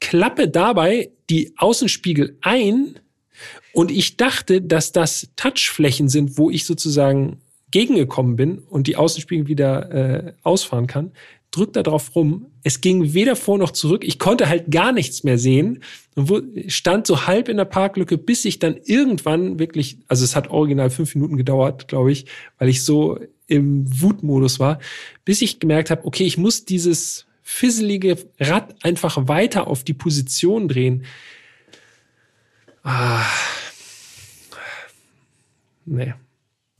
Klappe dabei die Außenspiegel ein und ich dachte, dass das Touchflächen sind, wo ich sozusagen gegengekommen bin und die Außenspiegel wieder äh, ausfahren kann. Drück da drauf rum. Es ging weder vor noch zurück. Ich konnte halt gar nichts mehr sehen und stand so halb in der Parklücke, bis ich dann irgendwann wirklich, also es hat original fünf Minuten gedauert, glaube ich, weil ich so im Wutmodus war, bis ich gemerkt habe, okay, ich muss dieses fisselige Rad einfach weiter auf die Position drehen. Ah. Nee.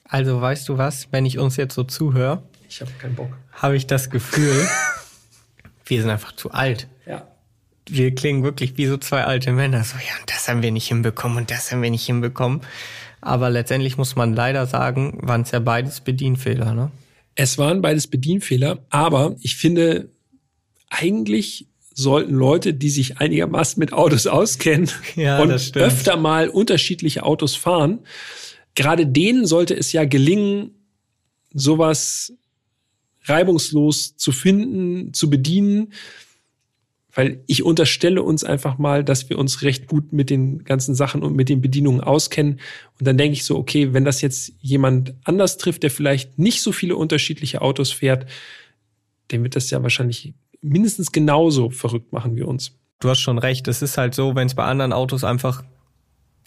Also weißt du was, wenn ich uns jetzt so zuhöre, ich habe keinen Bock. Habe ich das Gefühl, wir sind einfach zu alt. Ja. Wir klingen wirklich wie so zwei alte Männer. So, ja, und das haben wir nicht hinbekommen und das haben wir nicht hinbekommen. Aber letztendlich muss man leider sagen, waren es ja beides Bedienfehler, ne? Es waren beides Bedienfehler, aber ich finde, eigentlich sollten Leute, die sich einigermaßen mit Autos auskennen ja, und öfter mal unterschiedliche Autos fahren, gerade denen sollte es ja gelingen, sowas reibungslos zu finden, zu bedienen, weil ich unterstelle uns einfach mal, dass wir uns recht gut mit den ganzen Sachen und mit den Bedienungen auskennen. Und dann denke ich so, okay, wenn das jetzt jemand anders trifft, der vielleicht nicht so viele unterschiedliche Autos fährt, dem wird das ja wahrscheinlich mindestens genauso verrückt machen wie uns. Du hast schon recht. Es ist halt so, wenn es bei anderen Autos einfach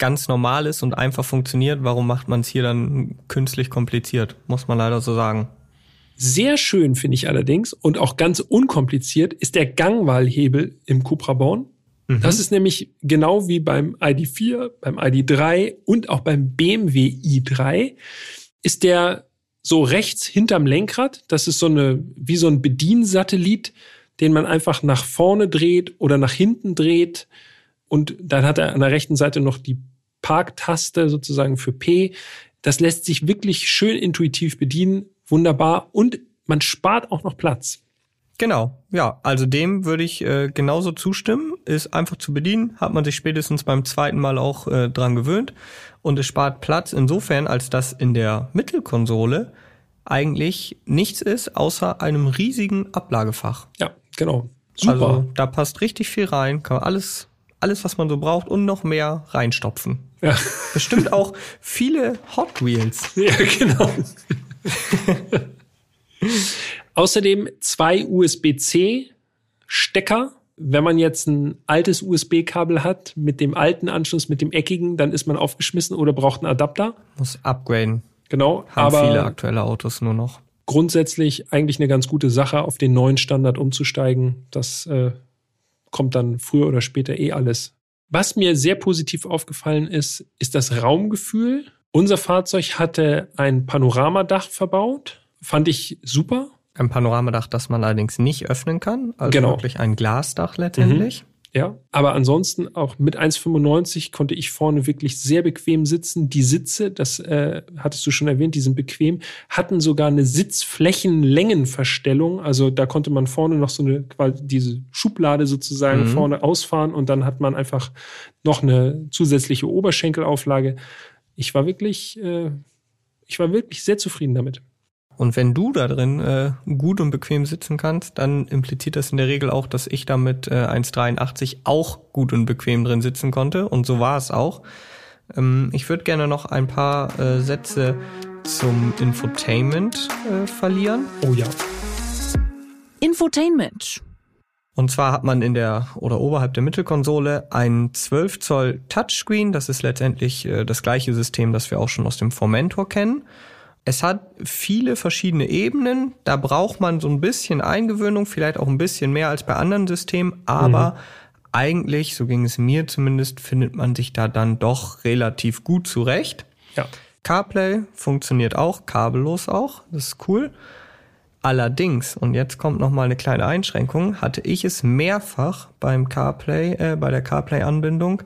ganz normal ist und einfach funktioniert, warum macht man es hier dann künstlich kompliziert? Muss man leider so sagen. Sehr schön finde ich allerdings und auch ganz unkompliziert ist der Gangwahlhebel im Cupra Born. Mhm. Das ist nämlich genau wie beim ID4, beim ID3 und auch beim BMW i3 ist der so rechts hinterm Lenkrad. Das ist so eine, wie so ein Bediensatellit, den man einfach nach vorne dreht oder nach hinten dreht. Und dann hat er an der rechten Seite noch die Parktaste sozusagen für P. Das lässt sich wirklich schön intuitiv bedienen. Wunderbar. Und man spart auch noch Platz. Genau, ja, also dem würde ich äh, genauso zustimmen. Ist einfach zu bedienen, hat man sich spätestens beim zweiten Mal auch äh, dran gewöhnt und es spart Platz insofern, als dass in der Mittelkonsole eigentlich nichts ist außer einem riesigen Ablagefach. Ja, genau. Super. Also da passt richtig viel rein, kann man alles, alles, was man so braucht und noch mehr reinstopfen. Ja. Bestimmt auch viele Hot Wheels. Ja, genau. Außerdem zwei USB-C-Stecker. Wenn man jetzt ein altes USB-Kabel hat mit dem alten Anschluss, mit dem eckigen, dann ist man aufgeschmissen oder braucht einen Adapter. Muss upgraden. Genau. Haben aber viele aktuelle Autos nur noch. Grundsätzlich eigentlich eine ganz gute Sache, auf den neuen Standard umzusteigen. Das äh, kommt dann früher oder später eh alles. Was mir sehr positiv aufgefallen ist, ist das Raumgefühl. Unser Fahrzeug hatte ein Panoramadach verbaut. Fand ich super. Ein Panoramadach, das man allerdings nicht öffnen kann. Also Genau. wirklich ein Glasdach letztendlich. Ja, aber ansonsten auch mit 1,95 konnte ich vorne wirklich sehr bequem sitzen. Die Sitze, das äh, hattest du schon erwähnt, die sind bequem, hatten sogar eine Sitzflächenlängenverstellung. Also da konnte man vorne noch so eine, quasi diese Schublade sozusagen Mhm. vorne ausfahren und dann hat man einfach noch eine zusätzliche Oberschenkelauflage. Ich war wirklich, äh, ich war wirklich sehr zufrieden damit. Und wenn du da drin äh, gut und bequem sitzen kannst, dann impliziert das in der Regel auch, dass ich da mit äh, 1,83 auch gut und bequem drin sitzen konnte. Und so war es auch. Ähm, ich würde gerne noch ein paar äh, Sätze zum Infotainment äh, verlieren. Oh ja. Infotainment. Und zwar hat man in der oder oberhalb der Mittelkonsole ein 12 Zoll Touchscreen. Das ist letztendlich äh, das gleiche System, das wir auch schon aus dem Formentor kennen. Es hat viele verschiedene Ebenen. Da braucht man so ein bisschen Eingewöhnung, vielleicht auch ein bisschen mehr als bei anderen Systemen. Aber eigentlich, so ging es mir zumindest, findet man sich da dann doch relativ gut zurecht. Ja. CarPlay funktioniert auch, kabellos auch, das ist cool. Allerdings, und jetzt kommt noch mal eine kleine Einschränkung, hatte ich es mehrfach beim CarPlay, äh, bei der CarPlay-Anbindung,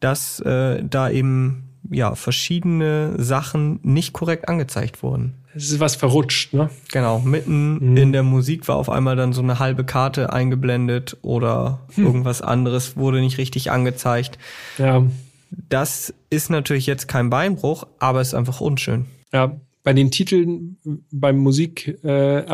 dass äh, da eben ja verschiedene Sachen nicht korrekt angezeigt wurden. Es ist was verrutscht, ne? Genau, mitten in der Musik war auf einmal dann so eine halbe Karte eingeblendet oder irgendwas anderes wurde nicht richtig angezeigt. Ja. Das ist natürlich jetzt kein Beinbruch, aber ist einfach unschön. Ja, bei den Titeln beim Musik äh,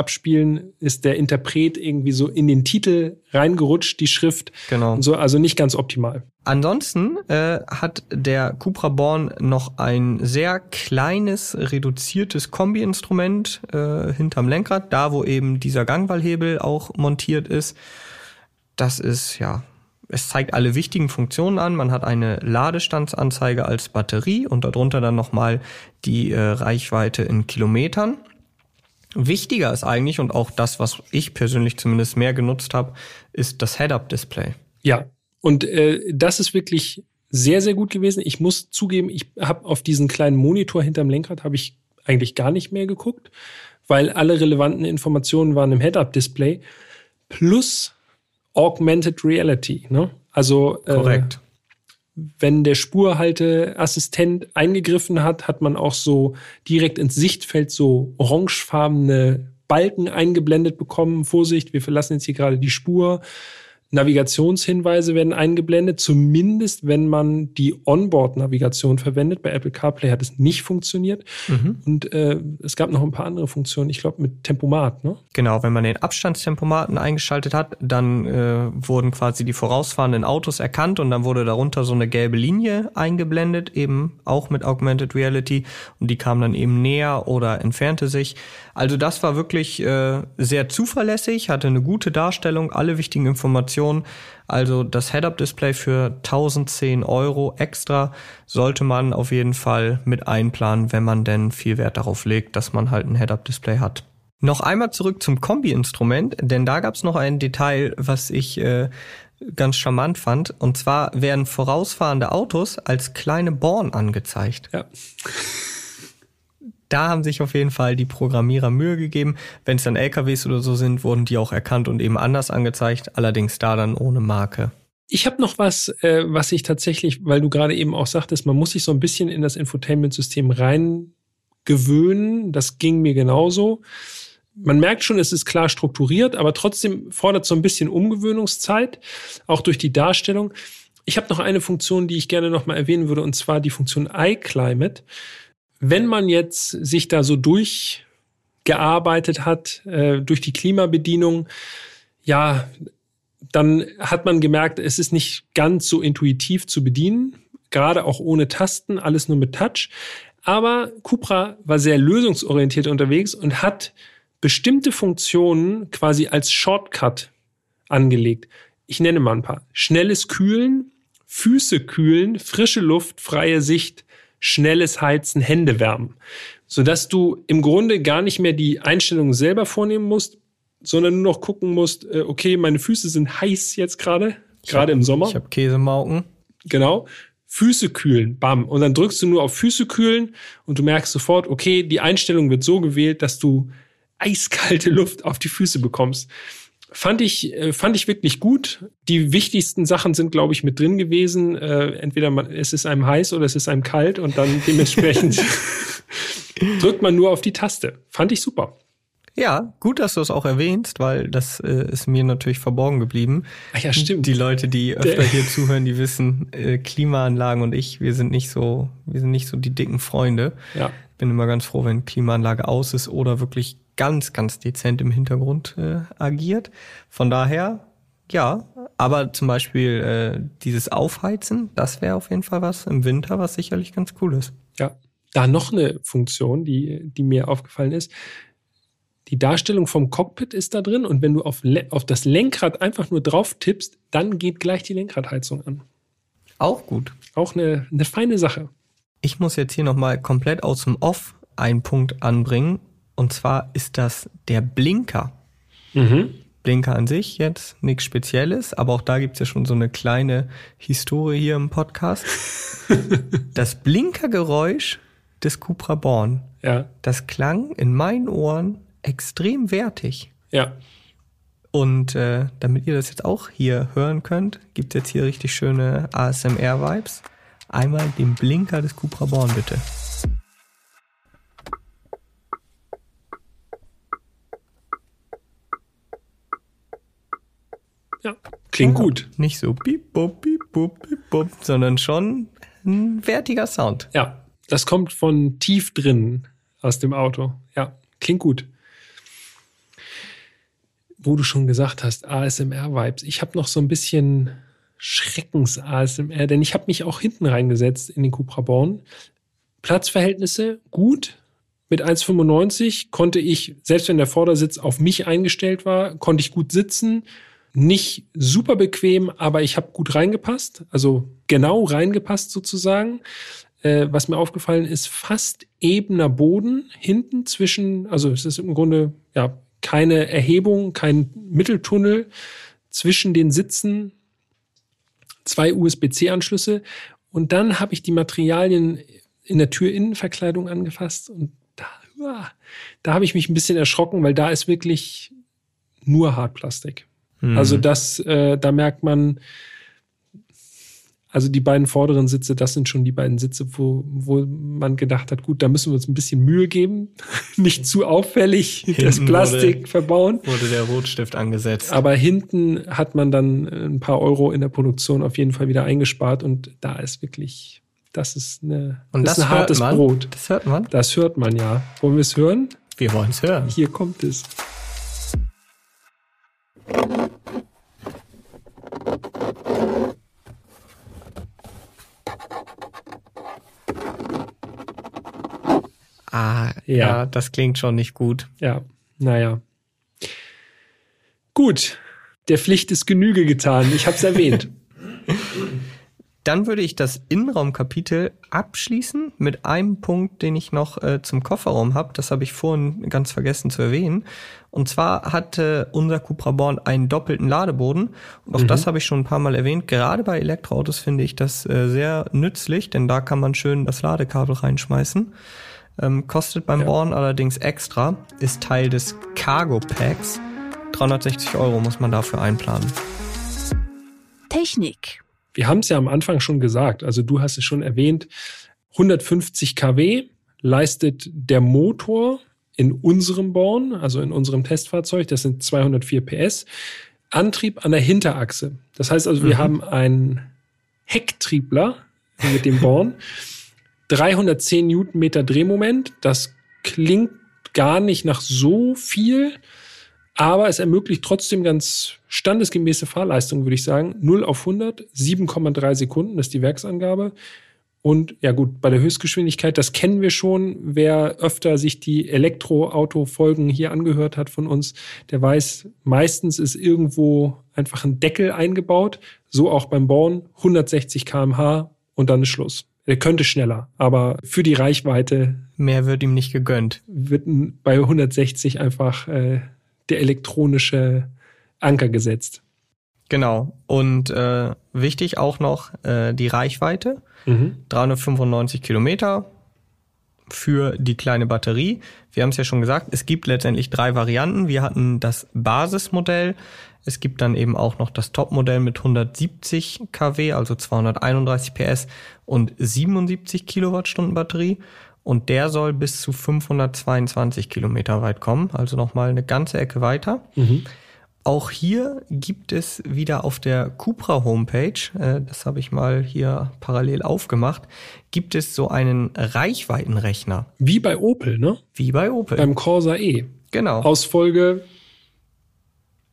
ist der Interpret irgendwie so in den Titel reingerutscht, die Schrift. Genau. Und so, also nicht ganz optimal. Ansonsten äh, hat der Cupra Born noch ein sehr kleines, reduziertes Kombi-Instrument äh, hinterm Lenkrad, da wo eben dieser Gangwallhebel auch montiert ist. Das ist ja, es zeigt alle wichtigen Funktionen an. Man hat eine Ladestandsanzeige als Batterie und darunter dann nochmal die äh, Reichweite in Kilometern. Wichtiger ist eigentlich und auch das, was ich persönlich zumindest mehr genutzt habe, ist das Head-Up-Display. Ja, und äh, das ist wirklich sehr, sehr gut gewesen. Ich muss zugeben, ich habe auf diesen kleinen Monitor hinterm Lenkrad habe ich eigentlich gar nicht mehr geguckt, weil alle relevanten Informationen waren im Head-Up-Display plus Augmented Reality. Ne? Also äh, Korrekt. wenn der Spurhalteassistent eingegriffen hat, hat man auch so direkt ins Sichtfeld so orangefarbene Balken eingeblendet bekommen. Vorsicht, wir verlassen jetzt hier gerade die Spur. Navigationshinweise werden eingeblendet, zumindest wenn man die Onboard-Navigation verwendet. Bei Apple CarPlay hat es nicht funktioniert. Und äh, es gab noch ein paar andere Funktionen, ich glaube mit Tempomat. Ne? Genau, wenn man den Abstandstempomaten eingeschaltet hat, dann äh, wurden quasi die vorausfahrenden Autos erkannt und dann wurde darunter so eine gelbe Linie eingeblendet, eben auch mit Augmented Reality und die kam dann eben näher oder entfernte sich. Also das war wirklich äh, sehr zuverlässig, hatte eine gute Darstellung, alle wichtigen Informationen. Also das Head-Up-Display für 1010 Euro extra sollte man auf jeden Fall mit einplanen, wenn man denn viel Wert darauf legt, dass man halt ein Head-Up-Display hat. Noch einmal zurück zum Kombi-Instrument, denn da gab es noch ein Detail, was ich äh, ganz charmant fand. Und zwar werden vorausfahrende Autos als kleine Born angezeigt. Ja. Da haben sich auf jeden Fall die Programmierer Mühe gegeben. Wenn es dann LKWs oder so sind, wurden die auch erkannt und eben anders angezeigt, allerdings da dann ohne Marke. Ich habe noch was, äh, was ich tatsächlich, weil du gerade eben auch sagtest, man muss sich so ein bisschen in das Infotainment-System reingewöhnen. Das ging mir genauso. man merkt schon, es ist klar strukturiert, aber trotzdem fordert so ein bisschen Umgewöhnungszeit, auch durch die Darstellung. Ich habe noch eine Funktion, die ich gerne noch mal erwähnen würde, und zwar die Funktion iClimate. Wenn man jetzt sich da so durchgearbeitet hat äh, durch die Klimabedienung, ja, dann hat man gemerkt, es ist nicht ganz so intuitiv zu bedienen, gerade auch ohne Tasten, alles nur mit Touch. Aber Cupra war sehr lösungsorientiert unterwegs und hat bestimmte Funktionen quasi als Shortcut angelegt. Ich nenne mal ein paar. Schnelles Kühlen, Füße kühlen, frische Luft, freie Sicht, schnelles Heizen, Hände wärmen. Sodass du im Grunde gar nicht mehr die Einstellungen selber vornehmen musst, sondern nur noch gucken musst, äh, okay, meine Füße sind heiß jetzt gerade, gerade im Sommer. Ich habe Käsemauken. Genau. Füße kühlen, bam. Und dann drückst du nur auf Füße kühlen und du merkst sofort, okay, die Einstellung wird so gewählt, dass du eiskalte Luft auf die Füße bekommst. Fand ich, äh, fand ich wirklich gut. Die wichtigsten Sachen sind, glaube ich, mit drin gewesen. Äh, entweder man, es ist einem heiß oder es ist einem kalt und dann dementsprechend drückt man nur auf die Taste. Fand ich super. Ja, gut, dass du es auch erwähnst, weil das äh, ist mir natürlich verborgen geblieben. Ach ja, stimmt. Die Leute, die öfter hier zuhören, die wissen, äh, Klimaanlagen und ich, wir sind nicht so, wir sind nicht so die dicken Freunde. Ja. Bin immer ganz froh, wenn Klimaanlage aus ist oder wirklich ganz, ganz dezent im Hintergrund äh, agiert. Von daher, ja, aber zum Beispiel äh, dieses Aufheizen, das wäre auf jeden Fall was im Winter, was sicherlich ganz cool ist. Ja, da noch eine Funktion, die, die mir aufgefallen ist. Die Darstellung vom Cockpit ist da drin und wenn du auf, auf das Lenkrad einfach nur drauf tippst, dann geht gleich die Lenkradheizung an. Auch gut. Auch eine, eine feine Sache. Ich muss jetzt hier nochmal komplett aus dem Off einen Punkt anbringen. Und zwar ist das der Blinker. Mhm. Blinker an sich jetzt nichts Spezielles, aber auch da gibt's ja schon so eine kleine Historie hier im Podcast. das Blinkergeräusch des Cupra Born, Ja, das klang in meinen Ohren extrem wertig. ja. Und äh, damit ihr das jetzt auch hier hören könnt, gibt's jetzt hier richtig schöne ASMR-Vibes. Einmal den Blinker des Cupra Born bitte. Ja. Klingt gut. Nicht so piep, bop, piep, bop, piep, bop, sondern schon ein wertiger Sound. Ja, das kommt von tief drin aus dem Auto. Ja, klingt gut. Wo du schon gesagt hast, ASMR-Vibes. Ich habe noch so ein bisschen Schreckens-ASMR, denn ich habe mich auch hinten reingesetzt in den Cupra Born. Platzverhältnisse gut. Mit 1,95 konnte ich, selbst wenn der Vordersitz auf mich eingestellt war, konnte ich gut sitzen. Nicht super bequem, aber ich habe gut reingepasst, also genau reingepasst sozusagen. Äh, was mir aufgefallen ist, fast ebener Boden hinten zwischen, also es ist im Grunde ja keine Erhebung, kein Mitteltunnel zwischen den Sitzen, zwei USB-C-Anschlüsse und dann habe ich die Materialien in der Türinnenverkleidung angefasst und da, da habe ich mich ein bisschen erschrocken, weil da ist wirklich nur Hartplastik. Mhm. Also das, äh, da merkt man, also die beiden vorderen Sitze, das sind schon die beiden Sitze, wo, wo man gedacht hat, gut, da müssen wir uns ein bisschen Mühe geben, nicht zu auffällig das Hinten Plastik wurde- verbauen. Wurde der Rotstift angesetzt. Aber hinten hat man dann ein paar Euro in der Produktion auf jeden Fall wieder eingespart und da ist wirklich, das ist eine, Und das das, ist ein hartes man. Brot. Das hört man. Das hört man ja. Wollen wir es hören? Wir wollen es hören. Hier kommt es. Ah, Ja. ja. das klingt schon nicht gut. Ja, naja. Gut, der Pflicht ist Genüge getan. Ich habe es erwähnt. Dann würde ich das Innenraumkapitel abschließen mit einem Punkt, den ich noch äh, zum Kofferraum habe. Das habe ich vorhin ganz vergessen zu erwähnen. Und zwar hatte unser Cupra Born einen doppelten Ladeboden. Und auch das habe ich schon ein paar Mal erwähnt. Gerade bei Elektroautos finde ich das äh, sehr nützlich, denn da kann man schön das Ladekabel reinschmeißen. Ähm, kostet beim Ja. Born allerdings extra, ist Teil des Cargo Packs. 360 Euro muss man dafür einplanen. Technik. Wir haben es ja am Anfang schon gesagt, also du hast es schon erwähnt, 150 kW leistet der Motor in unserem Born, also in unserem Testfahrzeug, das sind 204 PS, Antrieb an der Hinterachse. Das heißt also, wir mhm. haben einen Hecktriebler mit dem Born, 310 Newtonmeter Drehmoment, das klingt gar nicht nach so viel, aber es ermöglicht trotzdem ganz standesgemäße Fahrleistung, würde ich sagen. 0 auf 100, 7,3 Sekunden, das ist die Werksangabe. Und ja gut, bei der Höchstgeschwindigkeit, das kennen wir schon. Wer öfter sich die Elektroauto-Folgen hier angehört hat von uns, der weiß, meistens ist irgendwo einfach ein Deckel eingebaut. So auch beim Born, 160 kmh und dann ist Schluss. Er könnte schneller, aber für die Reichweite. Mehr wird ihm nicht gegönnt. Wird bei 160 einfach äh, der elektronische Anker gesetzt. Genau. Und äh, wichtig auch noch äh, die Reichweite. Mhm. 395 Kilometer für die kleine Batterie. Wir haben es ja schon gesagt, es gibt letztendlich drei Varianten. Wir hatten das Basismodell. Es gibt dann eben auch noch das Topmodell mit 170 kW, also 231 PS und 77 Kilowattstunden Batterie. Und der soll bis zu 522 Kilometer weit kommen, also nochmal eine ganze Ecke weiter. Mhm. Auch hier gibt es wieder auf der Cupra Homepage, äh, das habe ich mal hier parallel aufgemacht, gibt es so einen Reichweitenrechner. Wie bei Opel, ne? Wie bei Opel. Beim Corsa E. Genau. Aus Folge.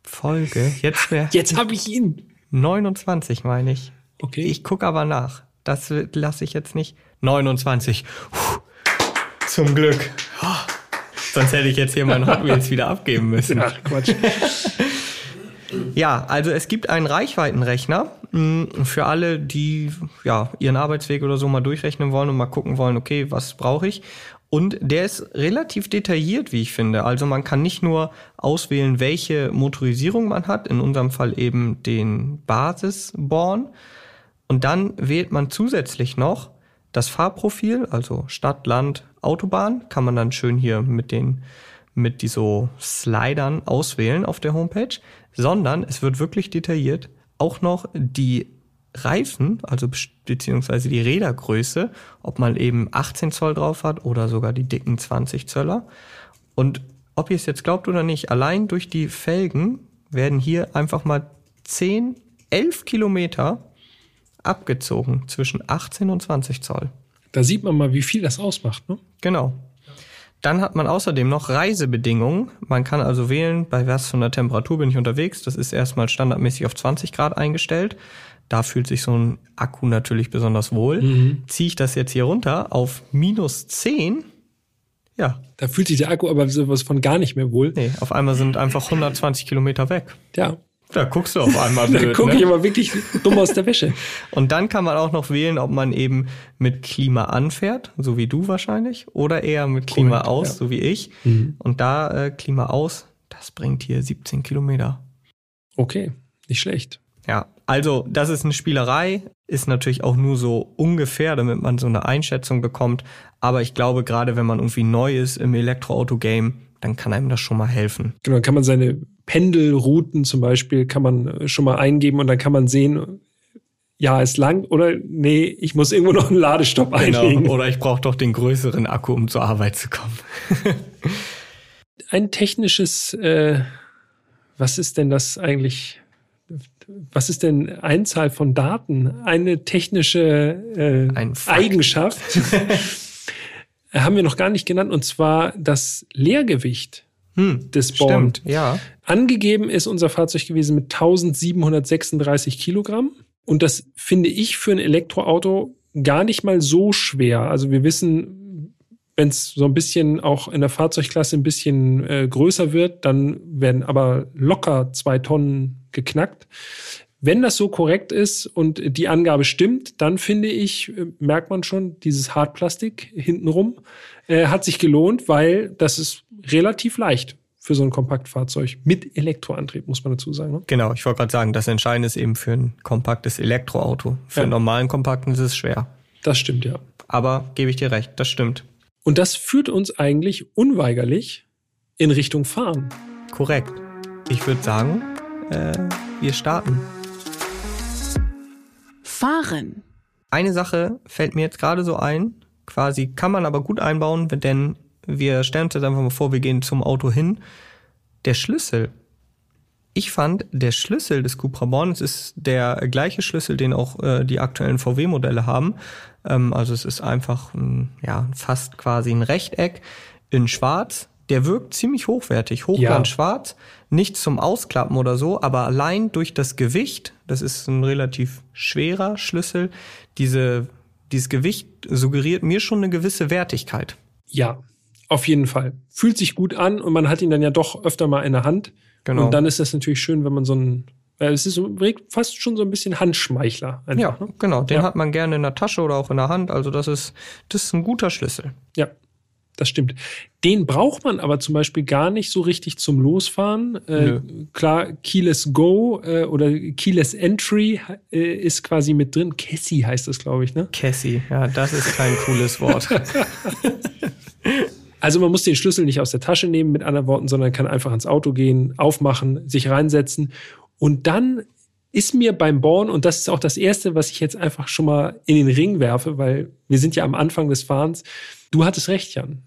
Folge. Jetzt wäre. Jetzt habe ich ihn. 29 meine ich. Okay. Ich gucke aber nach. Das lasse ich jetzt nicht. 29. Puh. Zum Glück. Oh. Sonst hätte ich jetzt hier mein Hot Wheels wieder abgeben müssen. Ach, Quatsch. Ja, also es gibt einen Reichweitenrechner hm, für alle, die ja ihren Arbeitsweg oder so mal durchrechnen wollen und mal gucken wollen, okay, was brauche ich? Und der ist relativ detailliert, wie ich finde. Also man kann nicht nur auswählen, welche Motorisierung man hat, in unserem Fall eben den Basisborn. Und dann wählt man zusätzlich noch das Fahrprofil, also Stadt, Land, Autobahn, kann man dann schön hier mit den mit die so Slidern auswählen auf der Homepage, sondern es wird wirklich detailliert auch noch die Reifen, also beziehungsweise die Rädergröße, ob man eben 18 Zoll drauf hat oder sogar die dicken 20 Zöller. Und ob ihr es jetzt glaubt oder nicht, allein durch die Felgen werden hier einfach mal 10, 11 Kilometer abgezogen zwischen 18 und 20 Zoll. Da sieht man mal, wie viel das ausmacht, ne? Genau. Dann hat man außerdem noch Reisebedingungen. Man kann also wählen, bei was von der Temperatur bin ich unterwegs. Das ist erstmal standardmäßig auf 20 Grad eingestellt. Da fühlt sich so ein Akku natürlich besonders wohl. Mhm. Ziehe ich das jetzt hier runter auf minus 10, ja. Da fühlt sich der Akku aber sowas von gar nicht mehr wohl. Nee, auf einmal sind einfach 120 Kilometer weg. Ja, da guckst du auf einmal blöd. da gucke ne? ich aber wirklich dumm aus der Wäsche. Und dann kann man auch noch wählen, ob man eben mit Klima anfährt, so wie du wahrscheinlich, oder eher mit Klima Correct, aus, ja. so wie ich. Mhm. Und da äh, Klima aus, das bringt hier 17 Kilometer. Okay, nicht schlecht. Ja, also das ist eine Spielerei, ist natürlich auch nur so ungefähr, damit man so eine Einschätzung bekommt. Aber ich glaube, gerade wenn man irgendwie neu ist im Elektroauto-Game, dann kann einem das schon mal helfen. Genau, dann kann man seine Pendelrouten zum Beispiel kann man äh, schon mal eingeben und dann kann man sehen, ja, es langt oder nee, ich muss irgendwo noch einen Ladestopp genau, einlegen. Oder ich brauche doch den größeren Akku, um zur Arbeit zu kommen. Ein technisches, äh, was ist denn das eigentlich? Was ist denn Einzahl von Daten? Eine technische äh, Ein Eigenschaft haben wir noch gar nicht genannt, und zwar das Leergewicht hm, des. Stimmt, ja. Angegeben ist unser Fahrzeug gewesen mit 1736 Kilogramm. Und das finde ich für ein Elektroauto gar nicht mal so schwer. Also wir wissen, wenn es so ein bisschen auch in der Fahrzeugklasse ein bisschen äh, größer wird, dann werden aber locker zwei Tonnen geknackt. Wenn das so korrekt ist und die Angabe stimmt, dann finde ich, äh, merkt man schon, dieses Hartplastik hintenrum äh, hat sich gelohnt, weil das ist relativ leicht für so ein Kompaktfahrzeug mit Elektroantrieb, muss man dazu sagen. Ne? Genau, ich wollte gerade sagen, das Entscheidende ist eben für ein kompaktes Elektroauto. Für ja. einen normalen Kompakten ist es schwer. Das stimmt, ja. Aber gebe ich dir recht, das stimmt. Und das führt uns eigentlich unweigerlich in Richtung Fahren. Korrekt. Ich würde sagen, äh, wir starten. Fahren. Eine Sache fällt mir jetzt gerade so ein, quasi kann man aber gut einbauen, denn wir stellen uns jetzt einfach mal vor, wir gehen zum Auto hin. Der Schlüssel. Ich fand, der Schlüssel des Cupra Born, es ist der gleiche Schlüssel, den auch äh, die aktuellen VW-Modelle haben. Ähm, also es ist einfach ein, ja, fast quasi ein Rechteck in schwarz. Der wirkt ziemlich hochwertig, hochglanz schwarz, nicht zum Ausklappen oder so, aber allein durch das Gewicht, das ist ein relativ schwerer Schlüssel, diese, dieses Gewicht suggeriert mir schon eine gewisse Wertigkeit. Ja, auf jeden Fall. Fühlt sich gut an und man hat ihn dann ja doch öfter mal in der Hand. Genau. Und dann ist das natürlich schön, wenn man so ein es ist so, fast schon so ein bisschen Handschmeichler. Einfach, ja, ne? genau. Den ja. hat man gerne in der Tasche oder auch in der Hand. Also das ist, das ist ein guter Schlüssel. Ja, das stimmt. Den braucht man aber zum Beispiel gar nicht so richtig zum Losfahren. Äh, klar, Keyless Go äh, oder Keyless Entry äh, ist quasi mit drin. Cassie heißt das, glaube ich, ne? Cassie, ja, das ist kein cooles Wort. also man muss den Schlüssel nicht aus der Tasche nehmen, mit anderen Worten, sondern kann einfach ins Auto gehen, aufmachen, sich reinsetzen und dann ist mir beim Born, und das ist auch das Erste, was ich jetzt einfach schon mal in den Ring werfe, weil wir sind ja am Anfang des Fahrens, du hattest recht, Jan.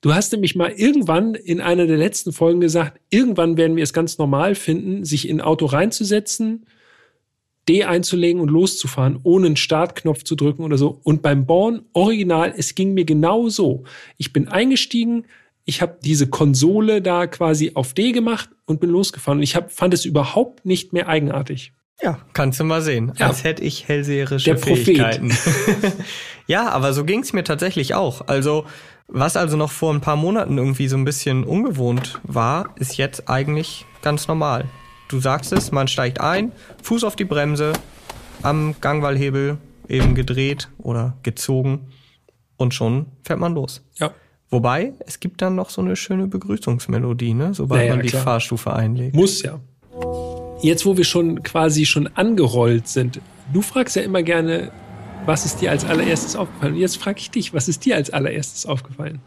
Du hast nämlich mal irgendwann in einer der letzten Folgen gesagt, irgendwann werden wir es ganz normal finden, sich in ein Auto reinzusetzen, D einzulegen und loszufahren, ohne einen Startknopf zu drücken oder so. Und beim Born, original, es ging mir genau so. Ich bin eingestiegen, ich habe diese Konsole da quasi auf D gemacht und bin losgefahren. Und ich hab, fand es überhaupt nicht mehr eigenartig. Ja, kannst du mal sehen. Ja. Als hätte ich hellseherische Der Fähigkeiten. ja, aber so ging's mir tatsächlich auch. Also, was also noch vor ein paar Monaten irgendwie so ein bisschen ungewohnt war, ist jetzt eigentlich ganz normal. Du sagst es, man steigt ein, Fuß auf die Bremse, am Gangwallhebel eben gedreht oder gezogen und schon fährt man los. Ja. Wobei, es gibt dann noch so eine schöne Begrüßungsmelodie, ne? sobald naja, man die klar. Fahrstufe einlegt. Muss ja. Jetzt, wo wir schon quasi schon angerollt sind, du fragst ja immer gerne, was ist dir als allererstes aufgefallen? Und jetzt frage ich dich, was ist dir als allererstes aufgefallen?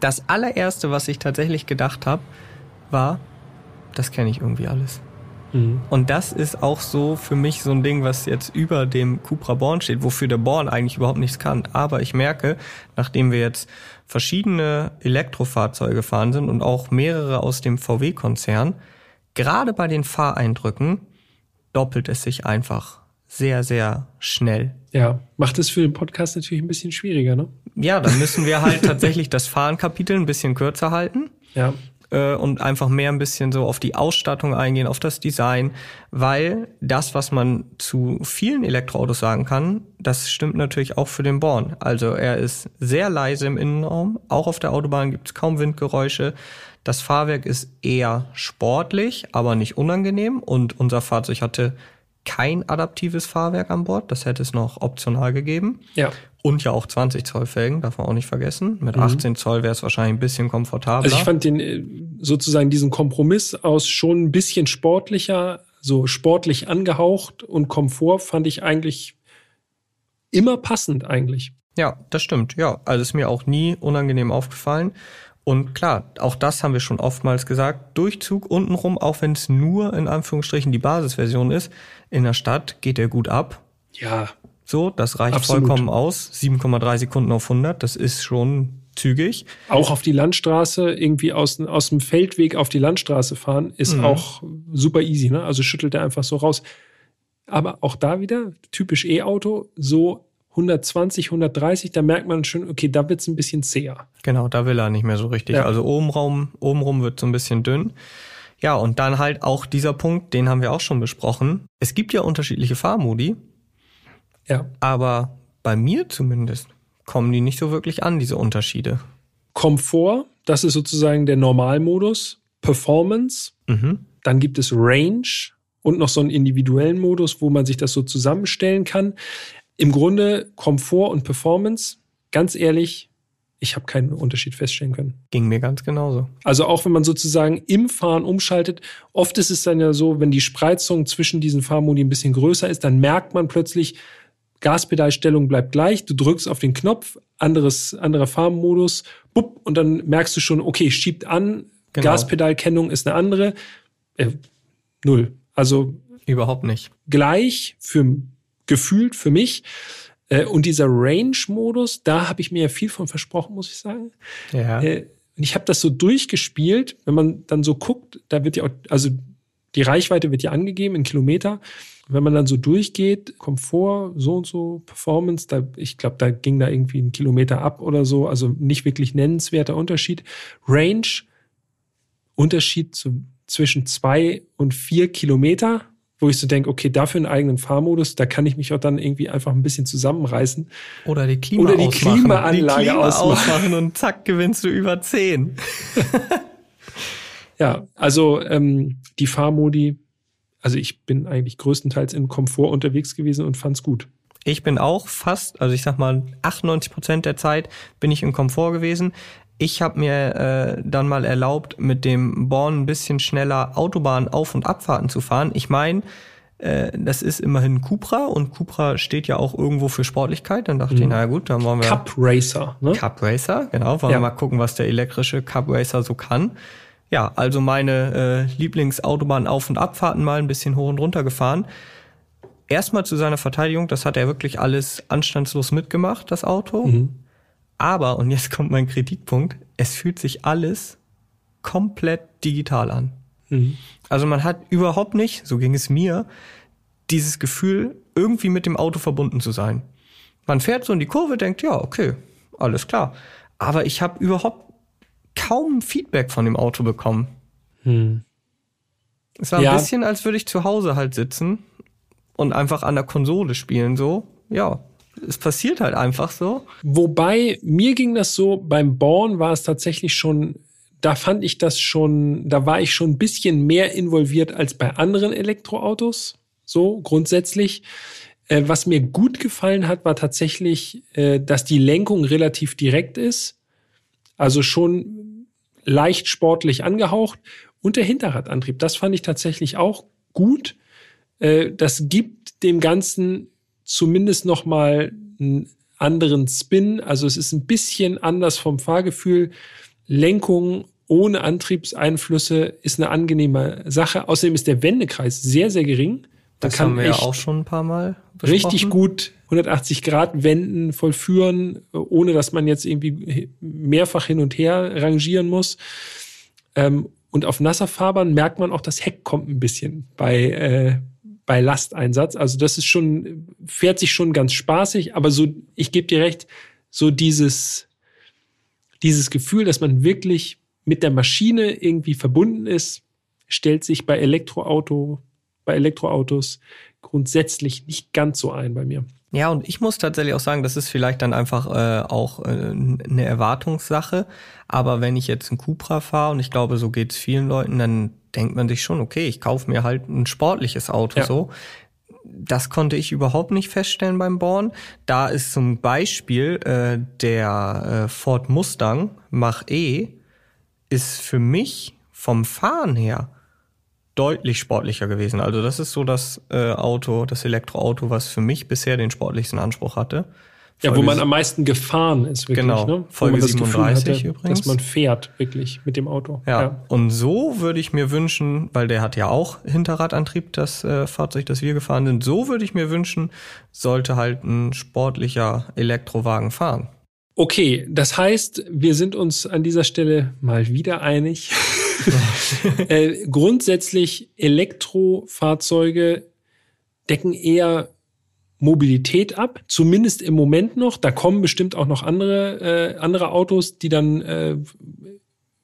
Das allererste, was ich tatsächlich gedacht habe, war, das kenne ich irgendwie alles. Mhm. Und das ist auch so für mich so ein Ding, was jetzt über dem Cupra Born steht, wofür der Born eigentlich überhaupt nichts kann. Aber ich merke, nachdem wir jetzt verschiedene Elektrofahrzeuge gefahren sind und auch mehrere aus dem VW-Konzern, gerade bei den Fahreindrücken doppelt es sich einfach sehr, sehr schnell. Ja, macht es für den Podcast natürlich ein bisschen schwieriger, ne? Ja, dann müssen wir halt tatsächlich das Fahrenkapitel ein bisschen kürzer halten. Ja äh, und einfach mehr ein bisschen so auf die Ausstattung eingehen, auf das Design, weil das, was man zu vielen Elektroautos sagen kann, das stimmt natürlich auch für den Born. Also er ist sehr leise im Innenraum, auch auf der Autobahn gibt es kaum Windgeräusche. Das Fahrwerk ist eher sportlich, aber nicht unangenehm und unser Fahrzeug hatte kein adaptives Fahrwerk an Bord. Das hätte es noch optional gegeben. Ja. Und ja auch 20 Zoll Felgen, darf man auch nicht vergessen. Mit mhm. 18 Zoll wäre es wahrscheinlich ein bisschen komfortabler. Also ich fand den äh, sozusagen diesen Kompromiss aus schon ein bisschen sportlicher, so sportlich angehaucht und Komfort fand ich eigentlich immer passend eigentlich. Ja, das stimmt. Ja, also ist mir auch nie unangenehm aufgefallen. Und klar, auch das haben wir schon oftmals gesagt. Durchzug untenrum, auch wenn es nur in Anführungsstrichen die Basisversion ist, in der Stadt geht er gut ab. Ja. So, das reicht absolut. vollkommen aus. 7,3 Sekunden auf 100, das ist schon zügig. Auch auf die Landstraße, irgendwie aus, aus dem Feldweg auf die Landstraße fahren, ist mhm. auch super easy. Ne? Also schüttelt er einfach so raus. Aber auch da wieder, typisch E-Auto, so 120, 130, da merkt man schon, okay, da wird's ein bisschen zäher. Genau, da will er nicht mehr so richtig. Ja. Also obenrum, obenrum wird so ein bisschen dünn. Ja, und dann halt auch dieser Punkt, den haben wir auch schon besprochen. Es gibt ja unterschiedliche Fahrmodi. Ja. Aber bei mir zumindest kommen die nicht so wirklich an, diese Unterschiede. Komfort, das ist sozusagen der Normalmodus. Performance, mhm. dann gibt es Range und noch so einen individuellen Modus, wo man sich das so zusammenstellen kann. Im Grunde Komfort und Performance, ganz ehrlich, ich habe keinen Unterschied feststellen können. Ging mir ganz genauso. Also auch wenn man sozusagen im Fahren umschaltet, oft ist es dann ja so, wenn die Spreizung zwischen diesen Fahrmodi ein bisschen größer ist, dann merkt man plötzlich, Gaspedalstellung bleibt gleich, du drückst auf den Knopf, anderes, anderer Fahrmodus, bupp, und dann merkst du schon, okay, schiebt an, genau. Gaspedalkennung ist eine andere. Äh, null. Also überhaupt nicht. Gleich für gefühlt für mich. Äh, und dieser Range-Modus, da habe ich mir ja viel von versprochen, muss ich sagen. Ja. Äh, und ich habe das so durchgespielt, wenn man dann so guckt, da wird ja auch, also die Reichweite wird ja angegeben in Kilometer. wenn man dann so durchgeht, Komfort, so und so, Performance, da, ich glaube, da ging da irgendwie ein Kilometer ab oder so, also nicht wirklich nennenswerter Unterschied. Range, Unterschied zu, zwischen zwei und vier Kilometer, wo ich so denke, okay, dafür einen eigenen Fahrmodus, da kann ich mich auch dann irgendwie einfach ein bisschen zusammenreißen. Oder die Klima Oder die ausmachen. Klimaanlage die Klima ausmachen. ausmachen und zack, gewinnst du über 10. Ja, also ähm, die Fahrmodi, also ich bin eigentlich größtenteils in Komfort unterwegs gewesen und fand's gut. Ich bin auch fast, also ich sag mal 98 Prozent der Zeit bin ich im Komfort gewesen. Ich habe mir äh, dann mal erlaubt, mit dem Born ein bisschen schneller Autobahn auf- und Abfahrten zu fahren. Ich meine, äh, das ist immerhin Cupra und Cupra steht ja auch irgendwo für Sportlichkeit. Dann dachte ich, naja gut, dann wollen wir Cup Racer, ne? Cup Racer, genau. Wollen Ja. wir mal gucken, was der elektrische Cup Racer so kann. Ja, also meine äh, Lieblingsautobahn auf- und Abfahrten mal ein bisschen hoch und runter gefahren. Erstmal zu seiner Verteidigung, das hat er wirklich alles anstandslos mitgemacht, das Auto. Mhm. Aber, und jetzt kommt mein Kritikpunkt, es fühlt sich alles komplett digital an. Mhm. Also man hat überhaupt nicht, so ging es mir, dieses Gefühl, irgendwie mit dem Auto verbunden zu sein. Man fährt so in die Kurve, denkt, ja, okay, alles klar. Aber ich habe überhaupt kaum Feedback von dem Auto bekommen. Hm. Es war ein Ja. bisschen, als würde ich zu Hause halt sitzen und einfach an der Konsole spielen, so. Ja, es passiert halt einfach so. Wobei, mir ging das so, beim Born war es tatsächlich schon, da fand ich das schon, da war ich schon ein bisschen mehr involviert als bei anderen Elektroautos. So grundsätzlich. Äh, was mir gut gefallen hat, war tatsächlich, äh, dass die Lenkung relativ direkt ist. Also schon leicht sportlich angehaucht. Und der Hinterradantrieb, das fand ich tatsächlich auch gut. Äh, das gibt dem Ganzen zumindest noch mal einen anderen Spin. Also es ist ein bisschen anders vom Fahrgefühl. Lenkung ohne Antriebseinflüsse ist eine angenehme Sache. Außerdem ist der Wendekreis sehr, sehr gering. Man Das haben wir ja auch schon ein paar Mal besprochen. richtig gut 180 Grad wenden, vollführen, ohne dass man jetzt irgendwie mehrfach hin und her rangieren muss. Ähm, und auf nasser Fahrbahn merkt man auch, das Heck kommt ein bisschen bei, äh, bei Lasteinsatz. Also das ist schon, fährt sich schon ganz spaßig, aber so, ich gebe dir recht, so dieses, dieses Gefühl, dass man wirklich mit der Maschine irgendwie verbunden ist, stellt sich bei Elektroauto, bei Elektroautos grundsätzlich nicht ganz so ein bei mir. Ja, und ich muss tatsächlich auch sagen, das ist vielleicht dann einfach äh, auch äh, eine Erwartungssache. Aber wenn ich jetzt einen Cupra fahre, und ich glaube, so geht's vielen Leuten, dann denkt man sich schon, okay, ich kaufe mir halt ein sportliches Auto Ja. so. Das konnte ich überhaupt nicht feststellen beim Born. Da ist zum Beispiel äh, der äh, Ford Mustang Mach E ist für mich vom Fahren her deutlich sportlicher gewesen. Also das ist so das äh, Auto, das Elektroauto, was für mich bisher den sportlichsten Anspruch hatte. Ja, wo Folge man am meisten gefahren ist, wirklich. Genau, ne? Wo Folge man das Gefühl 37 hatte, übrigens. Dass man fährt, wirklich, mit dem Auto. Ja. Und so würde ich mir wünschen, weil der hat ja auch Hinterradantrieb, das äh, Fahrzeug, das wir gefahren sind, so würde ich mir wünschen, sollte halt ein sportlicher Elektrowagen fahren. Okay, das heißt, wir sind uns an dieser Stelle mal wieder einig. äh, grundsätzlich Elektrofahrzeuge decken eher Mobilität ab, zumindest im Moment noch. Da kommen bestimmt auch noch andere, äh, andere Autos, die dann äh,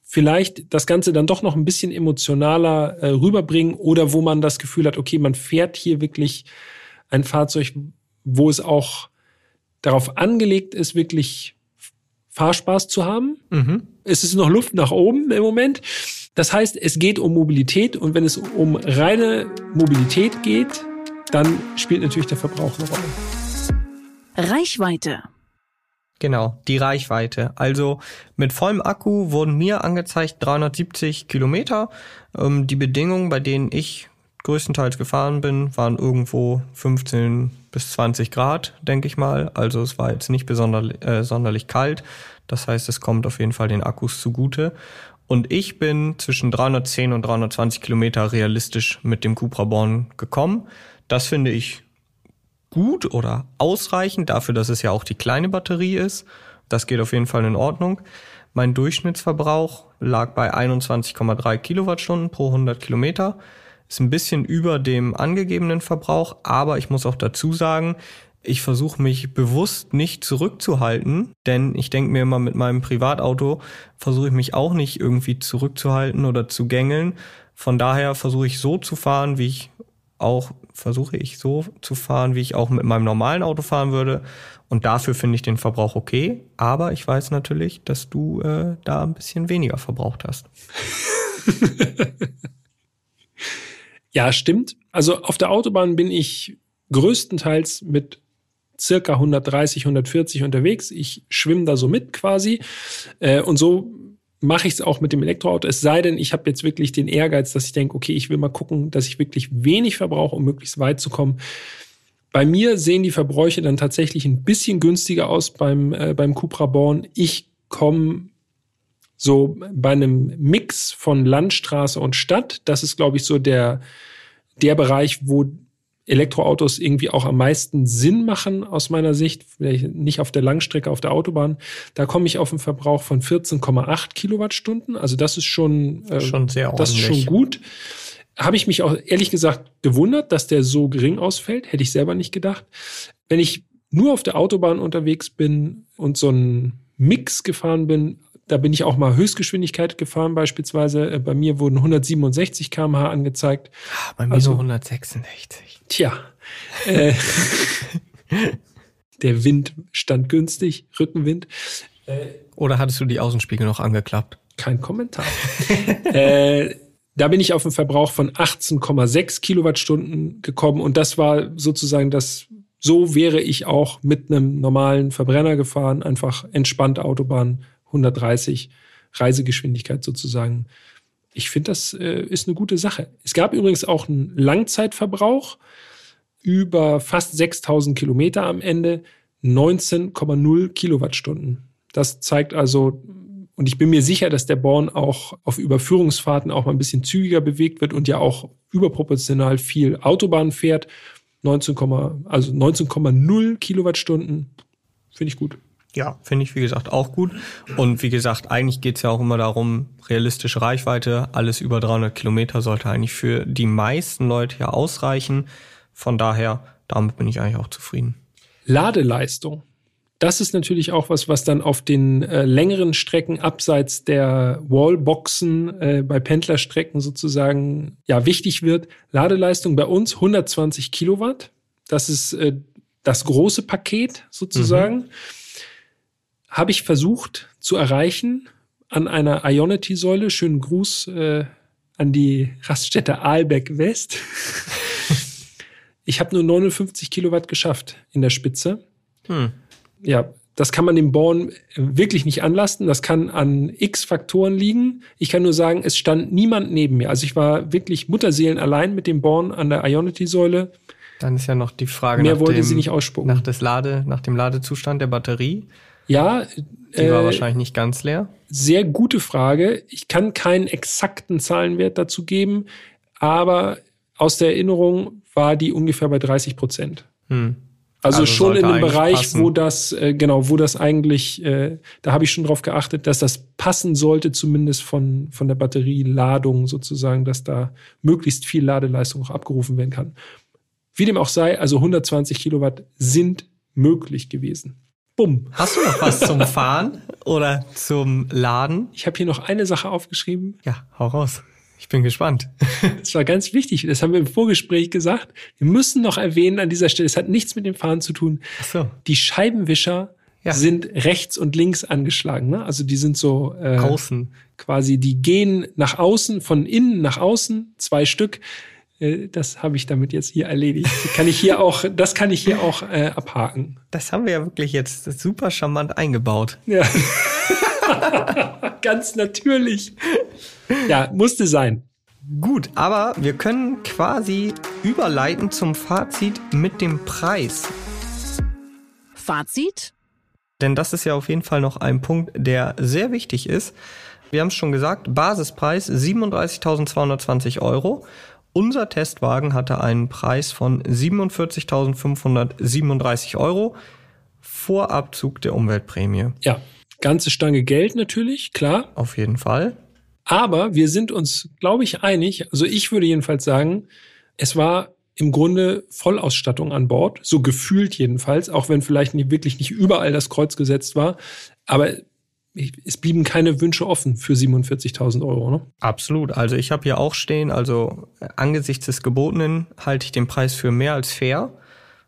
vielleicht das Ganze dann doch noch ein bisschen emotionaler äh, rüberbringen oder wo man das Gefühl hat, okay, man fährt hier wirklich ein Fahrzeug, wo es auch darauf angelegt ist, wirklich Fahrspaß zu haben. Es ist noch Luft nach oben im Moment. Das heißt, es geht um Mobilität und wenn es um reine Mobilität geht, dann spielt natürlich der Verbrauch eine Rolle. Reichweite. Genau, die Reichweite. Also mit vollem Akku wurden mir angezeigt 370 Kilometer. Ähm, die Bedingungen, bei denen ich größtenteils gefahren bin, waren irgendwo 15 bis 20 Grad, denke ich mal. Also es war jetzt nicht besonders äh, sonderlich kalt. Das heißt, es kommt auf jeden Fall den Akkus zugute. Und ich bin zwischen 310 und 320 Kilometer realistisch mit dem Cupra Born gekommen. Das finde ich gut oder ausreichend dafür, dass es ja auch die kleine Batterie ist. Das geht auf jeden Fall in Ordnung. Mein Durchschnittsverbrauch lag bei 21,3 Kilowattstunden pro 100 Kilometer. Ist ein bisschen über dem angegebenen Verbrauch, aber ich muss auch dazu sagen, ich versuche mich bewusst nicht zurückzuhalten, denn ich denke mir immer mit meinem Privatauto versuche ich mich auch nicht irgendwie zurückzuhalten oder zu gängeln. Von daher versuche ich so zu fahren, wie ich auch versuche ich so zu fahren, wie ich auch mit meinem normalen Auto fahren würde. Und dafür finde ich den Verbrauch okay. Aber ich weiß natürlich, dass du äh, da ein bisschen weniger verbraucht hast. ja, stimmt. Also auf der Autobahn bin ich größtenteils mit circa 130, 140 unterwegs. Ich schwimme da so mit quasi. Äh, und so mache ich es auch mit dem Elektroauto. Es sei denn, ich habe jetzt wirklich den Ehrgeiz, dass ich denke, okay, ich will mal gucken, dass ich wirklich wenig verbrauche, um möglichst weit zu kommen. Bei mir sehen die Verbräuche dann tatsächlich ein bisschen günstiger aus beim, äh, beim Cupra Born. Ich komme so bei einem Mix von Landstraße und Stadt. Das ist, glaube ich, so der, der Bereich, wo Elektroautos irgendwie auch am meisten Sinn machen aus meiner Sicht, nicht auf der Langstrecke auf der Autobahn. Da komme ich auf einen Verbrauch von 14,8 Kilowattstunden. Also das ist schon, äh, schon sehr ordentlich. Das ist schon gut. Habe ich mich auch ehrlich gesagt gewundert, dass der so gering ausfällt. Hätte ich selber nicht gedacht. Wenn ich nur auf der Autobahn unterwegs bin und so einen Mix gefahren bin, da bin ich auch mal Höchstgeschwindigkeit gefahren beispielsweise. Äh, bei mir wurden 167 km/h angezeigt. Ah, bei mir also, nur 166. Tja. Äh, der Wind stand günstig, Rückenwind. Äh, Oder hattest du die Außenspiegel noch angeklappt? Kein Kommentar. äh, da bin ich auf einen Verbrauch von 18,6 Kilowattstunden gekommen und das war sozusagen das, so wäre ich auch mit einem normalen Verbrenner gefahren, einfach entspannt Autobahn 130 Reisegeschwindigkeit sozusagen. Ich finde, das äh, ist eine gute Sache. Es gab übrigens auch einen Langzeitverbrauch über fast 6000 Kilometer am Ende, 19,0 Kilowattstunden. Das zeigt also, und ich bin mir sicher, dass der Born auch auf Überführungsfahrten auch mal ein bisschen zügiger bewegt wird und ja auch überproportional viel Autobahn fährt. 19, also 19,0 Kilowattstunden finde ich gut. Ja, finde ich, wie gesagt, auch gut. Und wie gesagt, eigentlich geht's ja auch immer darum, realistische Reichweite. Alles über 300 Kilometer sollte eigentlich für die meisten Leute ja ausreichen. Von daher, damit bin ich eigentlich auch zufrieden. Ladeleistung. Das ist natürlich auch was, was dann auf den äh, längeren Strecken abseits der Wallboxen äh, bei Pendlerstrecken sozusagen ja wichtig wird. Ladeleistung bei uns 120 Kilowatt. Das ist äh, das große Paket sozusagen. Mhm habe ich versucht zu erreichen an einer Ionity-Säule. Schönen Gruß äh, an die Raststätte Aalbeck West. ich habe nur 59 Kilowatt geschafft in der Spitze. Hm. Ja, das kann man dem Born wirklich nicht anlasten. Das kann an x Faktoren liegen. Ich kann nur sagen, es stand niemand neben mir. Also ich war wirklich Mutterseelen allein mit dem Born an der Ionity-Säule. Dann ist ja noch die Frage Mehr nach, wollte dem, sie nicht ausspucken. nach, des Lade, nach dem Ladezustand der Batterie. Ja. Die war äh, wahrscheinlich nicht ganz leer. Sehr gute Frage. Ich kann keinen exakten Zahlenwert dazu geben, aber aus der Erinnerung war die ungefähr bei 30 Prozent. Hm. Also, also, schon in einem Bereich, passen. wo das, äh, genau, wo das eigentlich, äh, da habe ich schon drauf geachtet, dass das passen sollte, zumindest von, von der Batterieladung sozusagen, dass da möglichst viel Ladeleistung auch abgerufen werden kann. Wie dem auch sei, also 120 Kilowatt sind möglich gewesen. Bumm. Hast du noch was zum Fahren oder zum Laden? Ich habe hier noch eine Sache aufgeschrieben. Ja, hau raus. Ich bin gespannt. Das war ganz wichtig. Das haben wir im Vorgespräch gesagt. Wir müssen noch erwähnen an dieser Stelle, es hat nichts mit dem Fahren zu tun. Ach so. Die Scheibenwischer ja. sind rechts und links angeschlagen. Ne? Also die sind so äh, außen. Quasi, die gehen nach außen, von innen nach außen, zwei Stück. Äh, das habe ich damit jetzt hier erledigt. Kann ich hier auch, das kann ich hier auch äh, abhaken. Das haben wir ja wirklich jetzt super charmant eingebaut. Ja. Ganz natürlich. Ja, musste sein. Gut, aber wir können quasi überleiten zum Fazit mit dem Preis. Fazit? Denn das ist ja auf jeden Fall noch ein Punkt, der sehr wichtig ist. Wir haben es schon gesagt, Basispreis 37.220 Euro Unser Testwagen hatte einen Preis von 47.537 Euro vor Abzug der Umweltprämie. Ja, ganze Stange Geld natürlich, klar. Auf jeden Fall. Aber wir sind uns, glaube ich, einig. Also ich würde jedenfalls sagen, es war im Grunde Vollausstattung an Bord, so gefühlt jedenfalls, auch wenn vielleicht nicht, wirklich nicht überall das Kreuz gesetzt war. Aber es blieben keine Wünsche offen für 47.000 Euro. Ne? Absolut. Also ich habe hier auch stehen, also angesichts des Gebotenen halte ich den Preis für mehr als fair.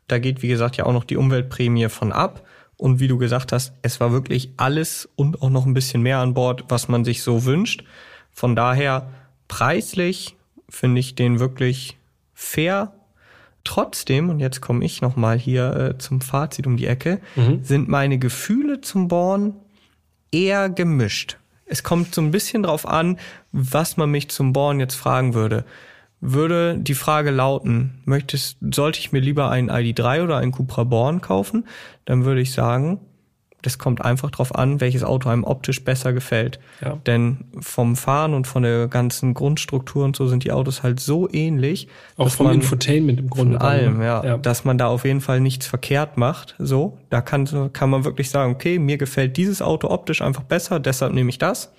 Da geht, wie gesagt, ja auch noch die Umweltprämie von ab. Und wie du gesagt hast, es war wirklich alles und auch noch ein bisschen mehr an Bord, was man sich so wünscht. Von daher preislich finde ich den wirklich fair. Trotzdem, und jetzt komme ich nochmal hier äh, zum Fazit um die Ecke, mhm. sind meine Gefühle zum Born eher gemischt. Es kommt so ein bisschen drauf an, was man mich zum Born jetzt fragen würde. Würde die Frage lauten, möchtest, sollte ich mir lieber einen ID3 oder einen Cupra Born kaufen? Dann würde ich sagen, das kommt einfach drauf an, welches Auto einem optisch besser gefällt. Ja. Denn vom Fahren und von der ganzen Grundstruktur und so sind die Autos halt so ähnlich. Auch vom man, Infotainment im Grunde. Von allem, ne? ja, ja, Dass man da auf jeden Fall nichts verkehrt macht. So, da kann, kann man wirklich sagen, okay, mir gefällt dieses Auto optisch einfach besser, deshalb nehme ich das.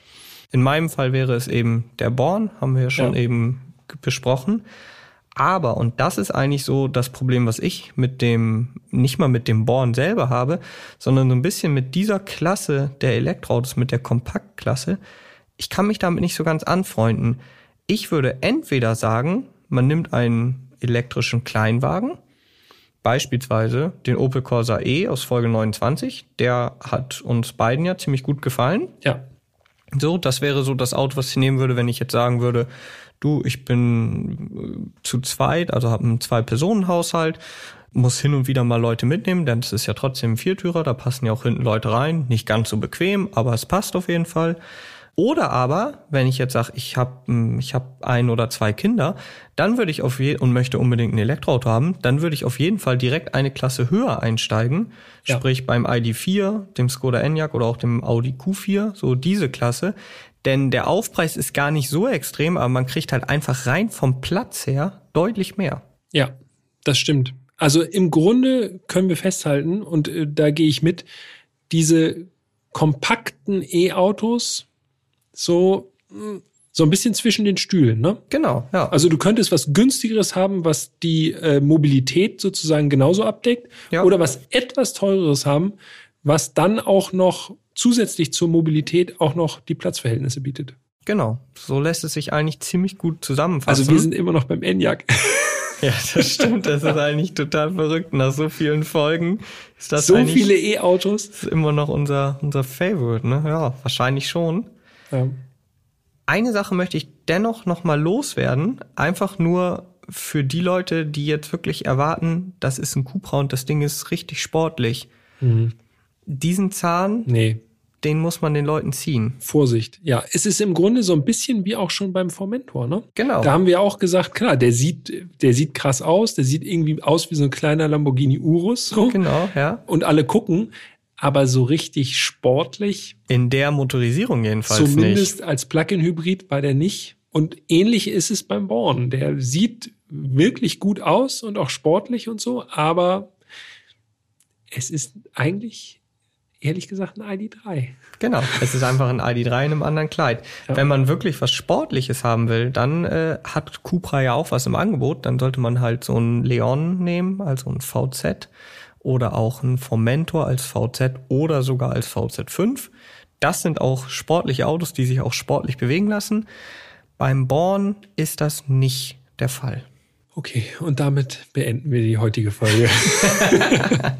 In meinem Fall wäre es eben der Born, haben wir ja schon ja. eben besprochen. Aber, und das ist eigentlich so das Problem, was ich mit dem, nicht mal mit dem Born selber habe, sondern so ein bisschen mit dieser Klasse der Elektroautos, mit der Kompaktklasse, ich kann mich damit nicht so ganz anfreunden. Ich würde entweder sagen, man nimmt einen elektrischen Kleinwagen, beispielsweise den Opel Corsa E aus Folge 29, der hat uns beiden ja ziemlich gut gefallen. Ja. So, das wäre so das Auto, was ich nehmen würde, wenn ich jetzt sagen würde, du, ich bin äh, zu zweit, also habe einen Zwei-Personen-Haushalt, muss hin und wieder mal Leute mitnehmen, denn es ist ja trotzdem ein Viertürer, da passen ja auch hinten Leute rein. Nicht ganz so bequem, aber es passt auf jeden Fall. Oder aber, wenn ich jetzt sage, ich habe hm, ich hab ein oder zwei Kinder, dann würde ich auf je und möchte unbedingt ein Elektroauto haben, dann würde ich auf jeden Fall direkt eine Klasse höher einsteigen, ja. sprich beim ID4, dem Skoda Enyaq oder auch dem Audi Q4, so diese Klasse, denn der Aufpreis ist gar nicht so extrem, aber man kriegt halt einfach rein vom Platz her deutlich mehr. Ja, das stimmt. Also im Grunde können wir festhalten, und äh, da gehe ich mit, diese kompakten E-Autos so hm, so ein bisschen zwischen den Stühlen, ne? Genau, ja. Also du könntest was günstigeres haben, was die äh, Mobilität sozusagen genauso abdeckt, ja. oder was etwas teureres haben, was dann auch noch zusätzlich zur Mobilität auch noch die Platzverhältnisse bietet. Genau, so lässt es sich eigentlich ziemlich gut zusammenfassen. Also wir sind immer noch beim Enyaq. Ja, das stimmt. Das ist eigentlich total verrückt. Nach so vielen Folgen ist das so viele E-Autos. Ist immer noch unser unser Favorite, ne? Ja, wahrscheinlich schon. Ja. Eine Sache möchte ich dennoch noch mal loswerden, einfach nur für die Leute, die jetzt wirklich erwarten, das ist ein Cupra und das Ding ist richtig sportlich. Mhm. Diesen Zahn, nee. Den muss man den Leuten ziehen. Vorsicht. Ja, es ist im Grunde so ein bisschen wie auch schon beim Formentor, ne? Genau. Da haben wir auch gesagt, klar, der sieht, der sieht krass aus, der sieht irgendwie aus wie so ein kleiner Lamborghini Urus. So. Genau, ja. Und alle gucken, aber so richtig sportlich. In der Motorisierung jedenfalls Zumindest nicht. als Plug-in-Hybrid war der nicht. Und ähnlich ist es beim Born. Der sieht wirklich gut aus und auch sportlich und so, aber es ist eigentlich ehrlich gesagt ein ID3. Genau, es ist einfach ein ID3 in einem anderen Kleid. Ja. Wenn man wirklich was Sportliches haben will, dann äh, hat Cupra ja auch was im Angebot. Dann sollte man halt so ein Leon nehmen, also ein VZ oder auch ein Formentor als VZ oder sogar als VZ5. Das sind auch sportliche Autos, die sich auch sportlich bewegen lassen. Beim Born ist das nicht der Fall. Okay, und damit beenden wir die heutige Folge.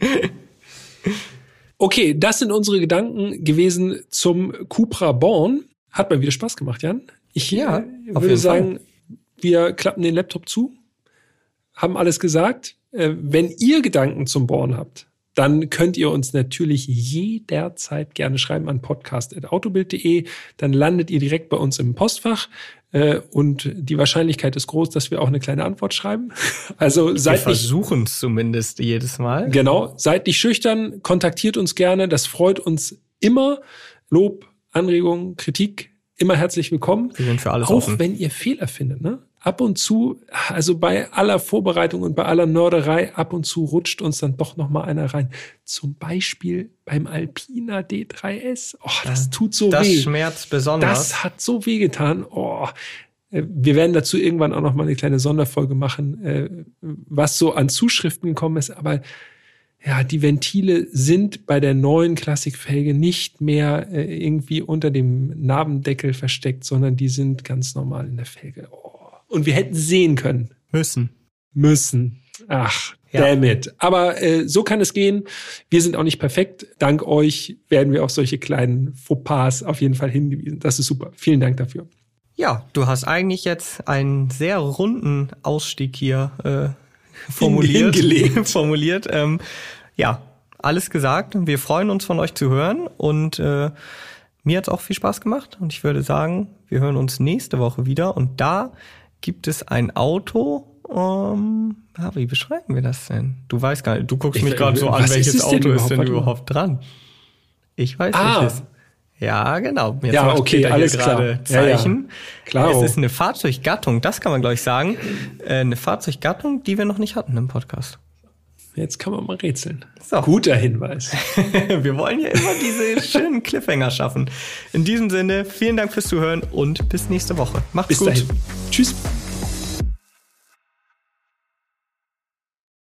okay, das sind unsere Gedanken gewesen zum Cupra Born. Hat mal wieder Spaß gemacht, Jan. Ich ja, äh, würde sagen, Fall. wir klappen den Laptop zu, haben alles gesagt. Äh, wenn ihr Gedanken zum Born habt, dann könnt ihr uns natürlich jederzeit gerne schreiben an podcast.autobild.de. Dann landet ihr direkt bei uns im Postfach. Äh, und die Wahrscheinlichkeit ist groß, dass wir auch eine kleine Antwort schreiben. Also seid wir versuchen es zumindest jedes Mal. Genau, seid nicht schüchtern, kontaktiert uns gerne. Das freut uns immer. Lob, Anregungen, Kritik, immer herzlich willkommen. Wir sind für alles Auch offen. wenn ihr Fehler findet, ne? Ab und zu, also bei aller Vorbereitung und bei aller Nörderei, ab und zu rutscht uns dann doch noch mal einer rein. Zum Beispiel beim Alpina D3S. Oh, das tut so das weh. Das schmerzt besonders. Das hat so weh getan. Oh, äh, wir werden dazu irgendwann auch noch mal eine kleine Sonderfolge machen, äh, was so an Zuschriften gekommen ist. Aber ja, die Ventile sind bei der neuen Klassikfelge nicht mehr äh, irgendwie unter dem Nabendeckel versteckt, sondern die sind ganz normal in der Felge. Oh. Und wir hätten sehen können. Müssen. Müssen. Ach, ja. damn it. Aber äh, so kann es gehen. Wir sind auch nicht perfekt. Dank euch werden wir auf solche kleinen Fauxpas auf jeden Fall hingewiesen. Das ist super. Vielen Dank dafür. Ja, du hast eigentlich jetzt einen sehr runden Ausstieg hier äh, formuliert. Hingelegt. formuliert. Ähm, ja, alles gesagt. Wir freuen uns von euch zu hören und äh, mir hat's auch viel Spaß gemacht und ich würde sagen, wir hören uns nächste Woche wieder und da gibt es ein Auto. Um, ah, wie beschreiben wir das denn? Du weißt gar nicht, du guckst ich, mich gerade so an, welches Auto ist denn überhaupt dran? Ich weiß ah. welches. Ja, genau. Jetzt ja, okay, alles klar. Zeichen. Ja, ja. Klar. Es ist eine Fahrzeuggattung, das kann man gleich sagen. Äh, eine Fahrzeuggattung, die wir noch nicht hatten im Podcast. Jetzt kann man mal rätseln. So. Guter Hinweis. wir wollen ja immer diese schönen Cliffhanger schaffen. In diesem Sinne, vielen Dank fürs Zuhören und bis nächste Woche. Macht's bis gut. Dahin. Tschüss.